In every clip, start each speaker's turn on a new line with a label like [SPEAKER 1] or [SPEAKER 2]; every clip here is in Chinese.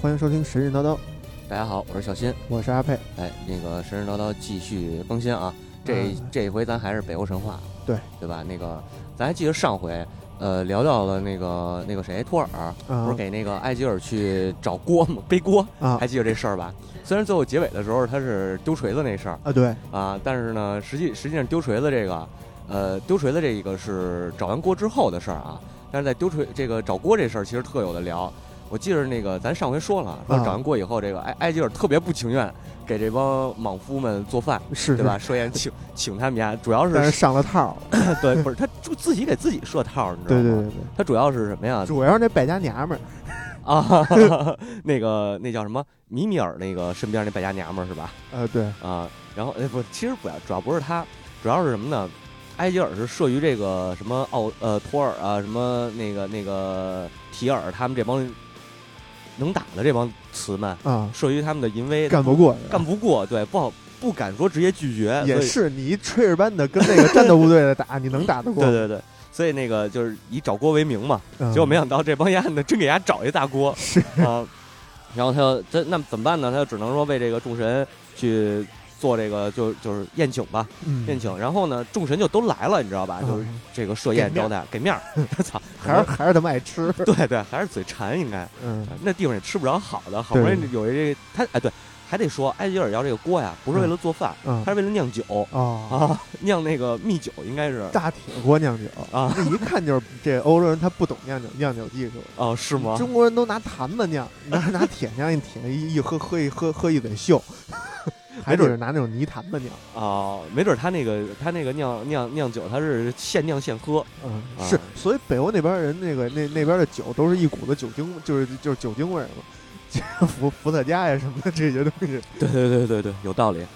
[SPEAKER 1] 欢迎收听神神叨叨，
[SPEAKER 2] 大家好，我是小新。
[SPEAKER 1] 我是阿佩。
[SPEAKER 2] 哎，那个神神叨叨继续更新啊！这
[SPEAKER 1] 嗯
[SPEAKER 2] 这回咱还是北欧神话，
[SPEAKER 1] 对
[SPEAKER 2] 对吧？那个咱还记得上回呃聊到了那个那个谁托尔，
[SPEAKER 1] 啊
[SPEAKER 2] 不是给那个埃吉尔去找锅吗？背锅，
[SPEAKER 1] 啊
[SPEAKER 2] 还记得这事儿吧？虽然最后结尾的时候他是丢锤子那事儿
[SPEAKER 1] 啊，对，
[SPEAKER 2] 啊，但是呢，实际实际上丢锤子这个，呃，丢锤子这一个是找完锅之后的事儿啊。但是在丢锤这个找锅这事儿，其实特有的聊。我记得那个咱上回说了，说
[SPEAKER 1] 啊
[SPEAKER 2] 找完锅以后，这个埃埃吉尔特别不情愿给这帮莽夫们做饭，
[SPEAKER 1] 是
[SPEAKER 2] 对吧？？设宴请请他们家，主要
[SPEAKER 1] 但是
[SPEAKER 2] 是
[SPEAKER 1] 上了套了，
[SPEAKER 2] 对，不是他就自己给自己设套，你知道吗？
[SPEAKER 1] 对对对对，
[SPEAKER 2] 他主要是什么呀？
[SPEAKER 1] 主要是那败家娘们儿
[SPEAKER 2] 啊，那个那叫什么米米尔那个身边那败家娘们儿是吧？
[SPEAKER 1] 呃，对，
[SPEAKER 2] 啊，然后哎不，其实不要，主要不是他，主要是什么呢？埃吉尔是慑于这个什么奥呃托尔啊，什么那个那个提尔他们这帮能打的这帮词们，
[SPEAKER 1] 啊，
[SPEAKER 2] 慑于他们的淫威，
[SPEAKER 1] 干不过，
[SPEAKER 2] 干不过，对，不好不敢说直接拒绝，
[SPEAKER 1] 也是你一炊事班的跟那个战斗部队的打，你能打得过？
[SPEAKER 2] 对对对，所以那个就是以找锅为名嘛，
[SPEAKER 1] 嗯，
[SPEAKER 2] 结果没想到这帮丫的真给丫找一大锅。
[SPEAKER 1] 是。
[SPEAKER 2] 啊，然后他就这那怎么办呢？他就只能说为这个众神去做这个就就是宴请吧，
[SPEAKER 1] 嗯。
[SPEAKER 2] 宴请。然后呢，众神就都来了，你知道吧？就是
[SPEAKER 1] 嗯
[SPEAKER 2] 这个设宴招待，给面儿。我 操，
[SPEAKER 1] 还是还是他们爱吃，
[SPEAKER 2] 对对，还是嘴馋应该。
[SPEAKER 1] 嗯。
[SPEAKER 2] 那地方也吃不着好的，好不容易有一这他哎对，还得说埃吉尔要这个锅呀，不是为了做饭，
[SPEAKER 1] 嗯。
[SPEAKER 2] 他是为了酿酒。
[SPEAKER 1] 哦，
[SPEAKER 2] 啊，酿那个蜜酒应该是。
[SPEAKER 1] 大铁锅酿酒。
[SPEAKER 2] 啊，
[SPEAKER 1] 那一看就是这欧洲人他不懂酿酒酿酒技术。
[SPEAKER 2] 哦是吗？
[SPEAKER 1] 中国人都拿坛子酿，拿拿铁酿一铁一一喝喝一喝喝一嘴锈，还准是拿那种泥坛子酿。
[SPEAKER 2] 哦，没准他那个他那个酿酿酿酒，他是现酿现喝。
[SPEAKER 1] 嗯，
[SPEAKER 2] 啊
[SPEAKER 1] 是，所以北欧那边人那个那那边的酒都是一股子酒精，就是就是酒精味儿嘛，伏伏特加呀什么的这些东西。
[SPEAKER 2] 对对对对对，有道理。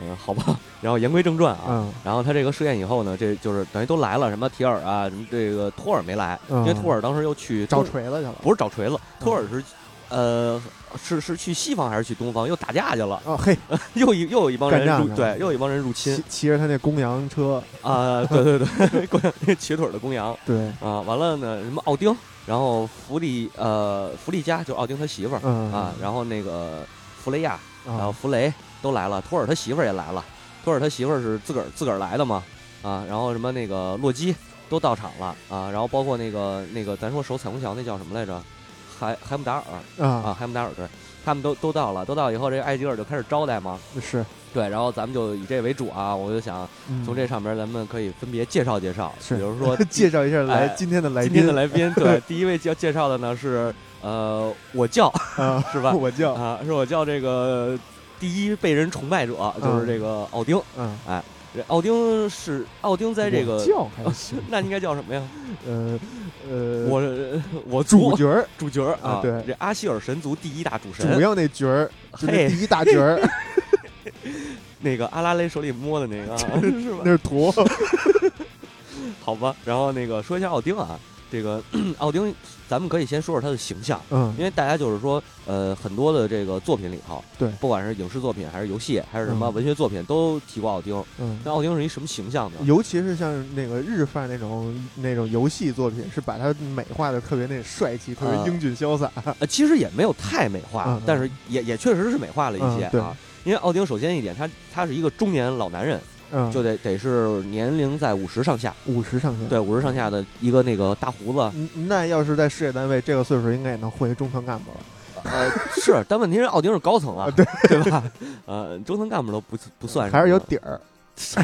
[SPEAKER 2] 嗯，好吧。然后言归正传啊，
[SPEAKER 1] 嗯
[SPEAKER 2] 然后他这个试验以后呢，这就是等于都来了，什么提尔啊，什么这个托尔没来，
[SPEAKER 1] 嗯
[SPEAKER 2] 因为托尔当时又去
[SPEAKER 1] 找
[SPEAKER 2] 东
[SPEAKER 1] 锤子去了。
[SPEAKER 2] 不是找锤子，托尔是。呃，是是去西方还是去东方？又打架去了，
[SPEAKER 1] 哦嘿，
[SPEAKER 2] 又一又有一帮人入对，又有一帮人入侵
[SPEAKER 1] 骑骑着他那公羊车，
[SPEAKER 2] 啊！对对对，公羊那 瘸腿的公羊
[SPEAKER 1] 对，
[SPEAKER 2] 啊！完了呢，什么奥丁，然后弗利呃弗利加就是奥丁他媳妇儿
[SPEAKER 1] 嗯
[SPEAKER 2] 啊，然后那个弗雷亚，然后
[SPEAKER 1] 啊
[SPEAKER 2] 弗雷都来了，托尔他媳妇儿也来了，托尔他媳妇儿是自个儿自个儿来的嘛，啊，然后什么那个洛基都到场了啊，然后包括那个那个咱说守彩虹桥那叫什么来着，海海姆达尔
[SPEAKER 1] 啊
[SPEAKER 2] 啊，海姆达尔对，他们都都到了，都到以后，这个艾吉尔就开始招待嘛，
[SPEAKER 1] 是，
[SPEAKER 2] 对，然后咱们就以这为主啊，我就想
[SPEAKER 1] 嗯
[SPEAKER 2] 从这上面咱们可以分别介绍介绍，
[SPEAKER 1] 是
[SPEAKER 2] 比如说
[SPEAKER 1] 介绍一下来
[SPEAKER 2] 哎
[SPEAKER 1] 今天的来
[SPEAKER 2] 今
[SPEAKER 1] 宾
[SPEAKER 2] 天的来宾，对，第一位要介绍的呢是呃我叫
[SPEAKER 1] 啊，
[SPEAKER 2] 是吧？
[SPEAKER 1] 我叫
[SPEAKER 2] 啊，是我叫这个第一被人崇拜者，就是这个奥丁。
[SPEAKER 1] 嗯，
[SPEAKER 2] 这奥丁是奥丁在这个
[SPEAKER 1] 叫还行，
[SPEAKER 2] 那应该叫什么呀？
[SPEAKER 1] 呃呃，
[SPEAKER 2] 我我
[SPEAKER 1] 主角儿
[SPEAKER 2] 主角儿
[SPEAKER 1] 啊对
[SPEAKER 2] 这阿希尔神族第一大主神，
[SPEAKER 1] 主要那角儿，就那
[SPEAKER 2] 嘿
[SPEAKER 1] 第一大角儿，
[SPEAKER 2] 那个阿拉蕾手里摸的那个啊是吧？
[SPEAKER 1] 那是图，
[SPEAKER 2] 好吧，然后那个说一下奥丁啊，这个奥丁，咱们可以先说说他的形象。
[SPEAKER 1] 嗯
[SPEAKER 2] 因为大家就是说，呃，很多的这个作品里头，
[SPEAKER 1] 对
[SPEAKER 2] 不管是影视作品还是游戏，还是什么
[SPEAKER 1] 嗯
[SPEAKER 2] 文学作品，都提过奥丁。
[SPEAKER 1] 嗯。
[SPEAKER 2] 那奥丁是一什么形象呢？
[SPEAKER 1] 尤其是像那个日范那种那种游戏作品，是把他美化的特别那帅气，特别
[SPEAKER 2] 啊
[SPEAKER 1] 英俊潇洒。
[SPEAKER 2] 呃，其实也没有太美化，但是也也确实是美化了一些啊。因为奥丁首先一点，他他是一个中年老男人，
[SPEAKER 1] 嗯，
[SPEAKER 2] 就得得是年龄在五十上下，
[SPEAKER 1] 五十上下。
[SPEAKER 2] 对，五十上下的一个那个大胡子，
[SPEAKER 1] 嗯，那要是在事业单位，这个岁数应该也能混一中层干部了。
[SPEAKER 2] 呃，是，但问题是奥丁是高层啊，
[SPEAKER 1] 啊对
[SPEAKER 2] 对吧？呃，中层干部都不不算，
[SPEAKER 1] 还是有底儿。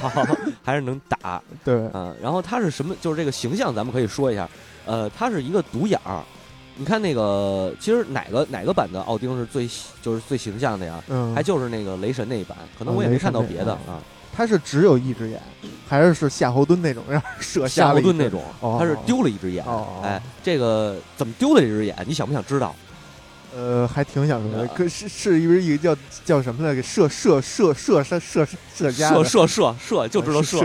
[SPEAKER 2] 好，还是能打，
[SPEAKER 1] 对，
[SPEAKER 2] 嗯，然后他是什么？就是这个形象，咱们可以说一下。呃，他是一个独眼儿。你看那个，其实哪个哪个版的奥丁是最就是最形象的呀？
[SPEAKER 1] 嗯，
[SPEAKER 2] 还就是那个雷神那一版，可能
[SPEAKER 1] 啊
[SPEAKER 2] 我也没看到别的啊。
[SPEAKER 1] 他是只有一只眼，还是是夏侯惇那种让人射
[SPEAKER 2] 夏侯惇那种，
[SPEAKER 1] 哦
[SPEAKER 2] 他是丢了一只眼。哎，这个怎么丢的这只眼？你想不想知道？
[SPEAKER 1] 呃，还挺想说的。
[SPEAKER 2] 啊
[SPEAKER 1] 可是是一个一个叫叫什么来着？射射射射射射射家的
[SPEAKER 2] 射射射射，就知道射，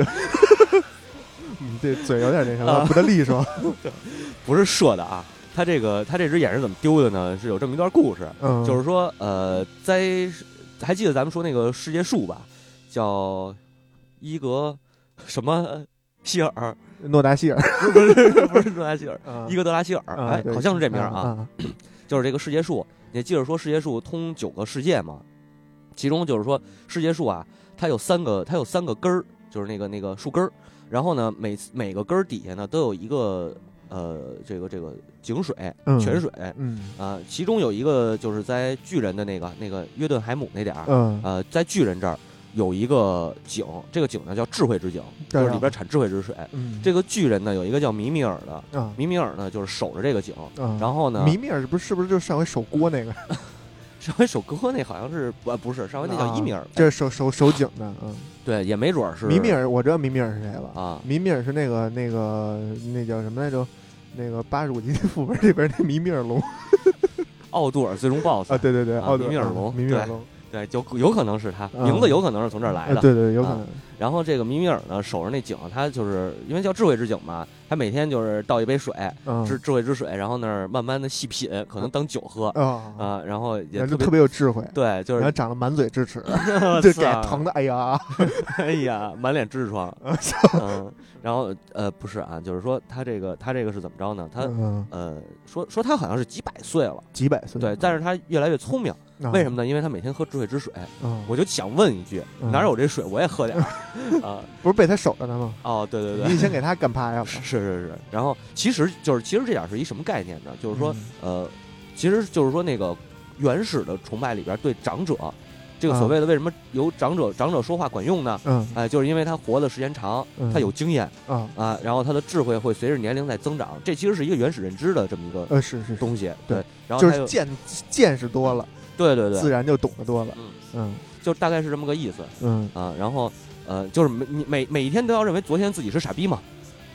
[SPEAKER 1] 你，这嘴有点那什么，
[SPEAKER 2] 啊
[SPEAKER 1] 不得利索。
[SPEAKER 2] 不是射的啊。他这个他这只眼是怎么丢的呢？是有这么一段故事。
[SPEAKER 1] 嗯，
[SPEAKER 2] 就是说，呃，在还记得咱们说那个世界树吧，叫伊格什么希尔，
[SPEAKER 1] 诺达希尔，
[SPEAKER 2] 不是不是诺达希尔，
[SPEAKER 1] 啊
[SPEAKER 2] 伊格德拉希尔，哎，好像是这名啊。
[SPEAKER 1] 啊。
[SPEAKER 2] 就是这个世界树，你记着说世界树通九个世界嘛，其中就是说世界树啊，它有三个，它有三个根儿，就是那个那个树根儿，然后呢，每每个根儿底下呢都有一个呃这个这个井水
[SPEAKER 1] 嗯
[SPEAKER 2] 泉水
[SPEAKER 1] 嗯
[SPEAKER 2] 啊、其中有一个就是在巨人的那个那个约顿海姆那点儿，
[SPEAKER 1] 嗯
[SPEAKER 2] 呃，在巨人这儿有一个井，这个井呢叫智慧之井，就
[SPEAKER 1] 对啊。
[SPEAKER 2] 是里边产智慧之水。
[SPEAKER 1] 嗯，
[SPEAKER 2] 这个巨人呢有一个叫米米尔的，
[SPEAKER 1] 啊。
[SPEAKER 2] 米米尔呢就是守着这个井，
[SPEAKER 1] 啊，
[SPEAKER 2] 然后呢，
[SPEAKER 1] 米米尔是不是是不是就是上回守锅那个？
[SPEAKER 2] 上回首歌那好像是不不是上回那叫伊米尔，
[SPEAKER 1] 啊这是手手手井的，嗯，
[SPEAKER 2] 对，也没准儿是。
[SPEAKER 1] 米米尔，我知道米米尔是谁了。
[SPEAKER 2] 啊，
[SPEAKER 1] 米米尔是那个那个那叫什么来着？那个八十五级副本里边那米米尔龙。
[SPEAKER 2] 奥杜尔最终 BOSS
[SPEAKER 1] 啊，对对对，
[SPEAKER 2] 啊
[SPEAKER 1] 奥德嗯
[SPEAKER 2] 米米尔龙
[SPEAKER 1] 米米尔龙，
[SPEAKER 2] 对，就有可能是他，
[SPEAKER 1] 嗯。
[SPEAKER 2] 名字有可能是从这儿来的。
[SPEAKER 1] 啊对对，有可
[SPEAKER 2] 啊
[SPEAKER 1] 能。
[SPEAKER 2] 然后这个米米尔呢，守着那井，他就是因为叫智慧之井嘛，他每天就是倒一杯水，
[SPEAKER 1] 嗯。
[SPEAKER 2] 智智慧之水，然后那儿慢慢的细品，可能当酒喝
[SPEAKER 1] 啊，
[SPEAKER 2] 啊，然后也特别
[SPEAKER 1] 然后就特别有智慧，
[SPEAKER 2] 对，就是
[SPEAKER 1] 然后长得满嘴智齿，
[SPEAKER 2] 我
[SPEAKER 1] 就给疼的，哎呀，
[SPEAKER 2] 哎呀，满脸痔疮，嗯，然后呃不是啊，就是说他这个他这个是怎么着呢？他
[SPEAKER 1] 嗯，
[SPEAKER 2] 呃说说他好像是几百岁了，
[SPEAKER 1] 几百岁，
[SPEAKER 2] 对，但是他越来越聪明，
[SPEAKER 1] 啊
[SPEAKER 2] 为什么呢？因为他每天喝智慧之水，
[SPEAKER 1] 嗯，
[SPEAKER 2] 我就想问一句，
[SPEAKER 1] 嗯
[SPEAKER 2] 哪有这水我也喝点儿 啊？
[SPEAKER 1] 不是被他守着呢吗？
[SPEAKER 2] 哦，对对对，
[SPEAKER 1] 你先给他干趴下吧。
[SPEAKER 2] 是是是，然后其实就是其实这点是一什么概念呢？就是说
[SPEAKER 1] 嗯
[SPEAKER 2] 呃，其实就是说那个原始的崇拜里边对长者，这个所
[SPEAKER 1] 啊
[SPEAKER 2] 谓的为什么由长者长者说话管用呢？
[SPEAKER 1] 嗯
[SPEAKER 2] 哎，就是因为他活的时间长，
[SPEAKER 1] 嗯
[SPEAKER 2] 他有经验
[SPEAKER 1] 啊，
[SPEAKER 2] 啊，然后他的智慧会随着年龄在增长，这其实是一个原始认知的这么一个
[SPEAKER 1] 呃，是是是，
[SPEAKER 2] 东西。
[SPEAKER 1] 对
[SPEAKER 2] 对，然后
[SPEAKER 1] 就是见见识多了，
[SPEAKER 2] 对对对，
[SPEAKER 1] 自然就懂得多了。
[SPEAKER 2] 嗯，
[SPEAKER 1] 嗯
[SPEAKER 2] 就大概是这么个意思
[SPEAKER 1] 嗯，
[SPEAKER 2] 啊。然后呃，就是每你每每一天都要认为昨天自己是傻逼嘛，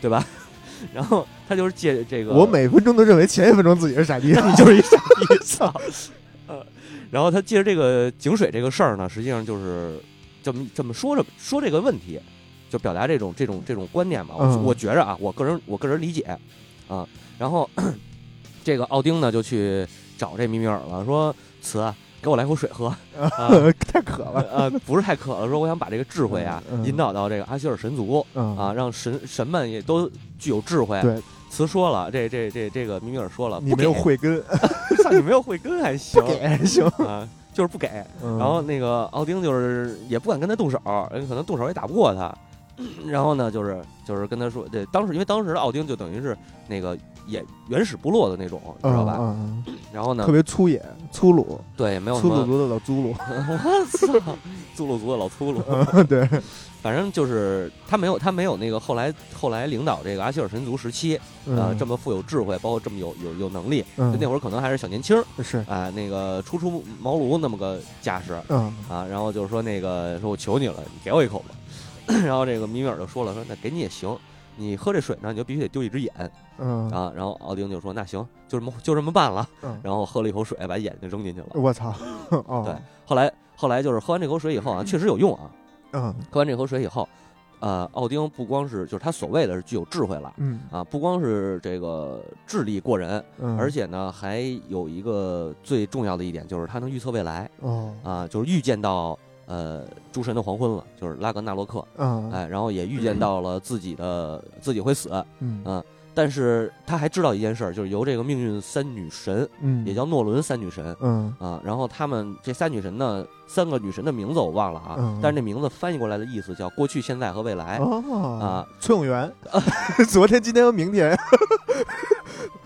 [SPEAKER 2] 对吧？然后他就是借这个，
[SPEAKER 1] 我每分钟都认为前一分钟自己是傻逼，
[SPEAKER 2] 你就是一傻逼，操！呃，然后他借着这个井水这个事儿呢，实际上就是这么这么说着说这个问题，就表达这种这种这种观念嘛。我、
[SPEAKER 1] 嗯
[SPEAKER 2] 我觉着啊，我个人我个人理解啊。然后 这个奥丁呢就去找这米米尔了，说：“慈啊，给我来口水喝。啊
[SPEAKER 1] 太渴了。
[SPEAKER 2] 呃，不是太渴了，说我想把这个智慧啊
[SPEAKER 1] 嗯嗯
[SPEAKER 2] 引导到这个阿希尔神族
[SPEAKER 1] 嗯
[SPEAKER 2] 啊，让神神们也都具有智慧。
[SPEAKER 1] 对，
[SPEAKER 2] 慈说了，这这这这个米米尔说了，
[SPEAKER 1] 你没有慧根，
[SPEAKER 2] 操，你没有慧根还行，
[SPEAKER 1] 给还行。
[SPEAKER 2] 啊，就是不给。
[SPEAKER 1] 然
[SPEAKER 2] 然后那个奥丁就是也不敢跟他动手，人可能动手也打不过他。然后呢，就是就是跟他说，对，当时因为当时的奥丁就等于是那个也原始部落的那种，你知道吧？
[SPEAKER 1] 嗯，
[SPEAKER 2] 然后呢
[SPEAKER 1] 特，别粗野、粗鲁、
[SPEAKER 2] 对，也没有
[SPEAKER 1] 粗鲁族的老粗鲁。
[SPEAKER 2] 我操，粗鲁族的老粗鲁，
[SPEAKER 1] 嗯，对，
[SPEAKER 2] 反正就是他没有他没有那个后来后来领导这个阿希尔神族时期啊、
[SPEAKER 1] 嗯
[SPEAKER 2] 这么富有智慧，包括这么有有有能力，那会儿可能还是小年轻儿
[SPEAKER 1] 是，
[SPEAKER 2] 啊、那个初出茅庐那么个架势，
[SPEAKER 1] 嗯
[SPEAKER 2] 啊，然后就是说那个说我求你了，你给我一口吧。然后这个米米尔就说了，说那给你也行，你喝这水呢，你就必须得丢一只眼
[SPEAKER 1] 嗯
[SPEAKER 2] 啊。然后奥丁就说那行，就这么就这么办了。
[SPEAKER 1] 嗯，
[SPEAKER 2] 然后喝了一口水，把眼睛扔进去了。
[SPEAKER 1] 我操，哦，
[SPEAKER 2] 对，后来后来就是喝完这口水以后啊，确实有用啊。
[SPEAKER 1] 嗯。
[SPEAKER 2] 喝完这口水以后，呃，奥丁不光是就是他所谓的是具有智慧了
[SPEAKER 1] 嗯。
[SPEAKER 2] 啊，不光是这个智力过人，
[SPEAKER 1] 嗯，
[SPEAKER 2] 而且呢还有一个最重要的一点就是他能预测未来。
[SPEAKER 1] 哦，
[SPEAKER 2] 啊，就是预见到呃诸神的黄昏了，就是拉格纳洛克，
[SPEAKER 1] 嗯。
[SPEAKER 2] 哎，然后也预见到了自己的自己会死，
[SPEAKER 1] 嗯。
[SPEAKER 2] 啊但是他还知道一件事儿，就是由这个命运三女神，
[SPEAKER 1] 嗯，
[SPEAKER 2] 也叫诺伦三女神
[SPEAKER 1] 嗯。
[SPEAKER 2] 啊，然后他们这三女神呢，三个女神的名字我忘了啊，
[SPEAKER 1] 嗯。
[SPEAKER 2] 但是这名字翻译过来的意思叫过去、现在和未来。
[SPEAKER 1] 哦
[SPEAKER 2] 啊，
[SPEAKER 1] 崔永元，昨天、今天和明天，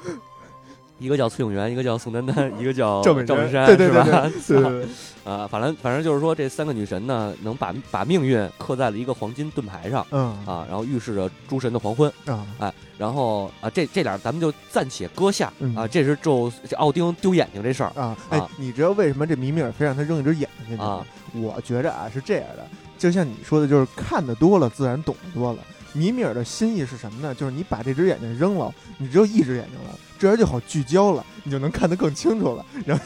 [SPEAKER 2] 一个叫崔永元，一个叫宋丹丹，一个叫
[SPEAKER 1] 赵本
[SPEAKER 2] 山，
[SPEAKER 1] 对对对
[SPEAKER 2] 是吧？
[SPEAKER 1] 对对 对，
[SPEAKER 2] 啊，反正反正就是说，这三个女神呢，能把把命运刻在了一个黄金盾牌上
[SPEAKER 1] 嗯
[SPEAKER 2] 啊，然后预示着诸神的黄昏。
[SPEAKER 1] 啊，
[SPEAKER 2] 然后啊，这这俩咱们就暂且搁下
[SPEAKER 1] 嗯
[SPEAKER 2] 啊。这是就这奥丁丢眼睛这事儿
[SPEAKER 1] 啊，哎
[SPEAKER 2] 啊，
[SPEAKER 1] 你知道为什么这米米尔非让他扔一只眼睛去吗
[SPEAKER 2] 啊？
[SPEAKER 1] 我觉着啊是这样的，就像你说的，就是看的多了，自然懂得多了。米米尔的心意是什么呢？就是你把这只眼睛扔了，你只有一只眼睛了，这样就好聚焦了，你就能看得更清楚了，然后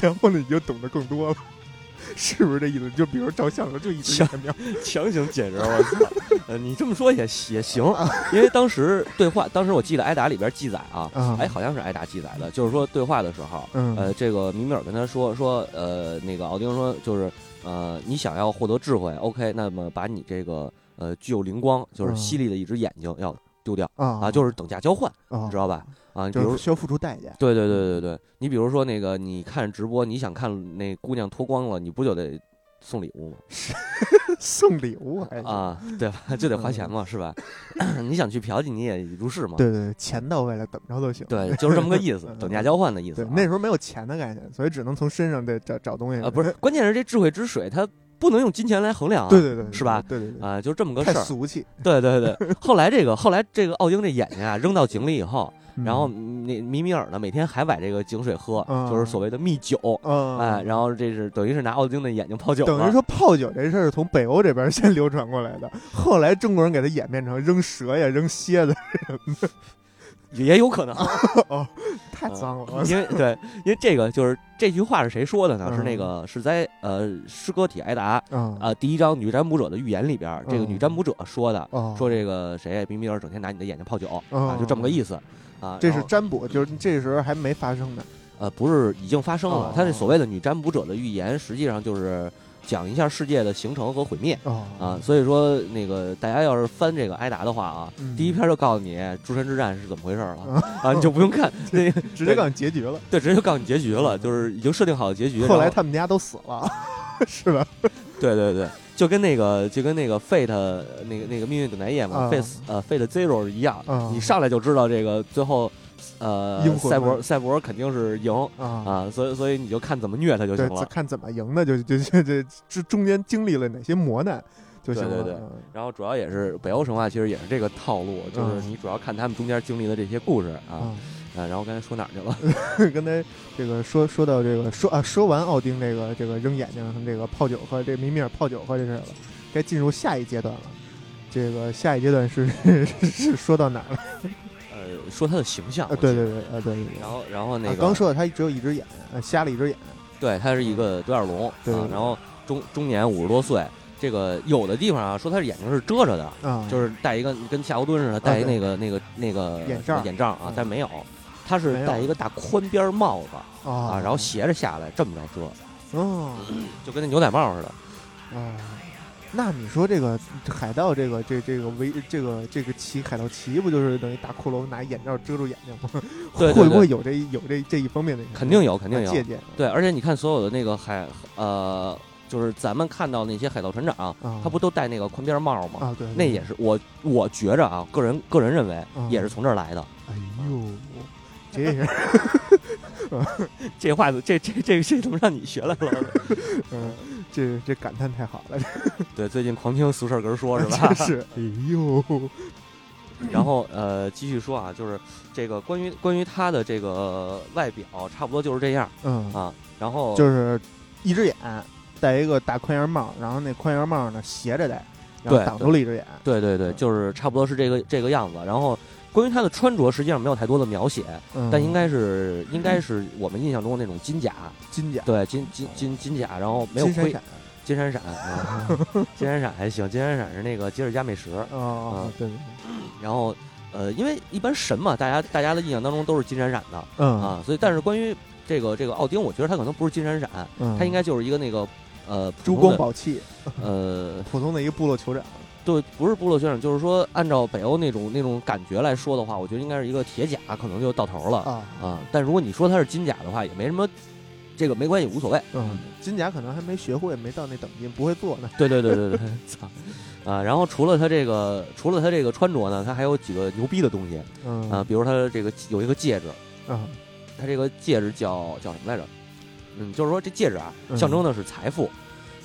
[SPEAKER 1] 然后呢你就懂得更多了，是不是这意思？就比如照相的时候就一只眼睛，
[SPEAKER 2] 强行解释，我操！呃，你这么说也也行，因为当时对话，当时我记得艾达里边记载啊，
[SPEAKER 1] 啊。
[SPEAKER 2] 哎，好像是艾达记载的，就是说对话的时候，
[SPEAKER 1] 嗯。
[SPEAKER 2] 呃，这个米米尔跟他说说，呃，那个奥丁说就是，呃，你想要获得智慧，OK，那么把你这个呃具有灵光，就是
[SPEAKER 1] 嗯
[SPEAKER 2] 犀利的一只眼睛要丢掉
[SPEAKER 1] 啊
[SPEAKER 2] 啊，就是等价交换，
[SPEAKER 1] 你
[SPEAKER 2] 知道吧？啊，比如
[SPEAKER 1] 就是需要付出代价。
[SPEAKER 2] 对对对对对，你比如说那个，你看直播，你想看那姑娘脱光了，你不就得送礼物吗？
[SPEAKER 1] 送礼物还是？
[SPEAKER 2] 啊，对吧？就得花钱嘛，是吧？你想去嫖妓，你也如是嘛。
[SPEAKER 1] 对对，钱到位了，怎么着都行。
[SPEAKER 2] 对，就是这么个意思
[SPEAKER 1] 嗯，
[SPEAKER 2] 等价交换的意思啊。，
[SPEAKER 1] 对那时候没有钱的概念，所以只能从身上得找找东西。
[SPEAKER 2] 啊，不是，关键是这智慧之水，它不能用金钱来衡量啊。
[SPEAKER 1] 对对对，
[SPEAKER 2] 是吧？
[SPEAKER 1] 对对对，
[SPEAKER 2] 啊，就是这么个事儿。
[SPEAKER 1] 俗气。
[SPEAKER 2] 对对对，后来这个后来这个奥丁这眼睛啊扔到井里以后，
[SPEAKER 1] 嗯
[SPEAKER 2] 然后那米米尔呢每天还崴这个井水喝，
[SPEAKER 1] 嗯
[SPEAKER 2] 就是所谓的蜜酒。
[SPEAKER 1] 嗯，
[SPEAKER 2] 哎，然后这是等于是拿奥丁的眼睛泡酒，
[SPEAKER 1] 等于说泡酒这事儿是从北欧这边先流传过来的，后来中国人给它演变成扔蛇呀、扔蝎子，
[SPEAKER 2] 也有可能，
[SPEAKER 1] 太脏了。
[SPEAKER 2] 因为对，因为这个就是这句话是谁说的呢？
[SPEAKER 1] 嗯
[SPEAKER 2] 是那个是在呃诗歌体埃达
[SPEAKER 1] 啊
[SPEAKER 2] 啊第一章女占卜者的预言里边，这个
[SPEAKER 1] 嗯
[SPEAKER 2] 女占卜者说的，
[SPEAKER 1] 哦，
[SPEAKER 2] 说这个谁冰冰尔整天拿你的眼睛泡酒啊，
[SPEAKER 1] 哦
[SPEAKER 2] 就这么个意思啊。
[SPEAKER 1] 这是占卜，就是这时候还没发生呢。
[SPEAKER 2] 呃不是已经发生了
[SPEAKER 1] 哦，
[SPEAKER 2] 他这所谓的女占卜者的预言，实际上就是讲一下世界的形成和毁灭。
[SPEAKER 1] 哦
[SPEAKER 2] 啊，，所以说那个大家要是翻这个埃达的话啊，
[SPEAKER 1] 嗯
[SPEAKER 2] 第一篇就告诉你诸神之战是怎么回事了 啊，你就不用看 那个
[SPEAKER 1] 直接告诉你结局了。
[SPEAKER 2] 对，直接就告诉你结局了，就是已经设定好的结局。
[SPEAKER 1] 后来他们家都死了，是吧？
[SPEAKER 2] 对对对，就跟那个就跟那个 Fate 那个那个命运等待夜嘛、
[SPEAKER 1] 啊
[SPEAKER 2] f a t e 呃 Fate Zero 一样，
[SPEAKER 1] 啊
[SPEAKER 2] 你上来就知道这个最后呃赛博赛博肯定是赢
[SPEAKER 1] 啊，
[SPEAKER 2] 啊，所以所以你就看怎么虐他就行，了。
[SPEAKER 1] 看怎么赢的，就就就这这中间经历了哪些磨难就行了。
[SPEAKER 2] 对对对然后主要也是北欧神话，其实也是这个套路，就是
[SPEAKER 1] 嗯
[SPEAKER 2] 你主要看他们中间经历的这些故事啊
[SPEAKER 1] 啊，
[SPEAKER 2] 啊。然后刚才说哪儿去了？
[SPEAKER 1] 刚才这个说说到这个说啊，说完奥丁这个这个扔眼睛、这个泡酒喝，这米米尔泡酒喝这事了，该进入下一阶段了。这个下一阶段是 是说到哪儿了？
[SPEAKER 2] 呃，说他的形象。
[SPEAKER 1] 对对对，啊对。
[SPEAKER 2] 然后然后那个
[SPEAKER 1] 啊刚说的他只有一只眼，呃，瞎了一只眼。
[SPEAKER 2] 对，他是一个独眼龙
[SPEAKER 1] 对
[SPEAKER 2] 然后中中年五十多岁，这个有的地方啊说他是眼睛是遮着的，
[SPEAKER 1] 啊，
[SPEAKER 2] 就是戴一个跟夏侯惇似的，戴一
[SPEAKER 1] 对
[SPEAKER 2] 那个那个那个
[SPEAKER 1] 眼罩
[SPEAKER 2] 眼罩啊
[SPEAKER 1] 嗯，
[SPEAKER 2] 但没有，他是戴一个大宽边帽子
[SPEAKER 1] 啊
[SPEAKER 2] 啊，然后斜着下来这么着遮，
[SPEAKER 1] 哦。
[SPEAKER 2] 就跟那牛仔帽似的。
[SPEAKER 1] 啊，那你说这个海盗这个这这个围这个这个骑海盗旗不就是等于大骷髅拿眼罩遮住眼睛吗？
[SPEAKER 2] 对对对
[SPEAKER 1] 会不会有这有这这一方面的
[SPEAKER 2] 肯定有，肯定有。
[SPEAKER 1] 借鉴？
[SPEAKER 2] 对，而且你看所有的那个海呃，就是咱们看到那些海盗船长，
[SPEAKER 1] 啊，
[SPEAKER 2] 他不都戴那个宽边帽吗？
[SPEAKER 1] 啊对，
[SPEAKER 2] 那也是我我觉着啊，个人个人认为
[SPEAKER 1] 嗯
[SPEAKER 2] 也是从这儿来的。
[SPEAKER 1] 哎呦，这也是
[SPEAKER 2] 这话这这这这怎么让你学来了？
[SPEAKER 1] 嗯，这这感叹太好了，
[SPEAKER 2] 对，最近狂听俗事儿哏说是吧？
[SPEAKER 1] 是哎呦，
[SPEAKER 2] 然后呃，继续说啊，就是这个关于关于他的这个外表，差不多就是这样
[SPEAKER 1] 嗯，
[SPEAKER 2] 啊。然后
[SPEAKER 1] 就是一只眼戴一个大宽檐帽，然后那宽檐帽呢斜着戴，然后
[SPEAKER 2] 对
[SPEAKER 1] 挡住了一只眼。
[SPEAKER 2] 对对对，就是差不多是这个这个样子。然后关于他的穿着，实际上没有太多的描写，
[SPEAKER 1] 嗯，
[SPEAKER 2] 但应该是应该是我们印象中的那种金甲，
[SPEAKER 1] 金甲，
[SPEAKER 2] 对金金金金甲，然后没有盔
[SPEAKER 1] 金闪闪，
[SPEAKER 2] 金闪闪啊，金闪闪还行，金闪闪是那个吉尔加美什，
[SPEAKER 1] 啊，对对，对。
[SPEAKER 2] 然后呃，因为一般神嘛，大家大家的印象当中都是金闪闪的
[SPEAKER 1] 嗯。
[SPEAKER 2] 啊，所以但是关于这个这个奥丁，我觉得他可能不是金闪闪，
[SPEAKER 1] 嗯，
[SPEAKER 2] 他应该就是一个那个呃普
[SPEAKER 1] 珠
[SPEAKER 2] 通的
[SPEAKER 1] 光宝气，
[SPEAKER 2] 呃
[SPEAKER 1] 普通的一个部落酋长。
[SPEAKER 2] 对，不是部落学长，就是说按照北欧那种那种感觉来说的话，我觉得应该是一个铁甲，可能就到头了
[SPEAKER 1] 啊
[SPEAKER 2] 啊。但如果你说它是金甲的话，也没什么，这个没关系，无所谓。
[SPEAKER 1] 嗯，金甲可能还没学会，没到那等级，不会做呢。
[SPEAKER 2] 对对对对对，操啊！然后除了他这个，除了他这个穿着呢，他还有几个牛逼的东西
[SPEAKER 1] 嗯
[SPEAKER 2] 啊，比如他这个有一个戒指，
[SPEAKER 1] 啊
[SPEAKER 2] 他这个戒指叫叫什么来着？嗯，就是说这戒指啊，
[SPEAKER 1] 嗯
[SPEAKER 2] 象征的是财富。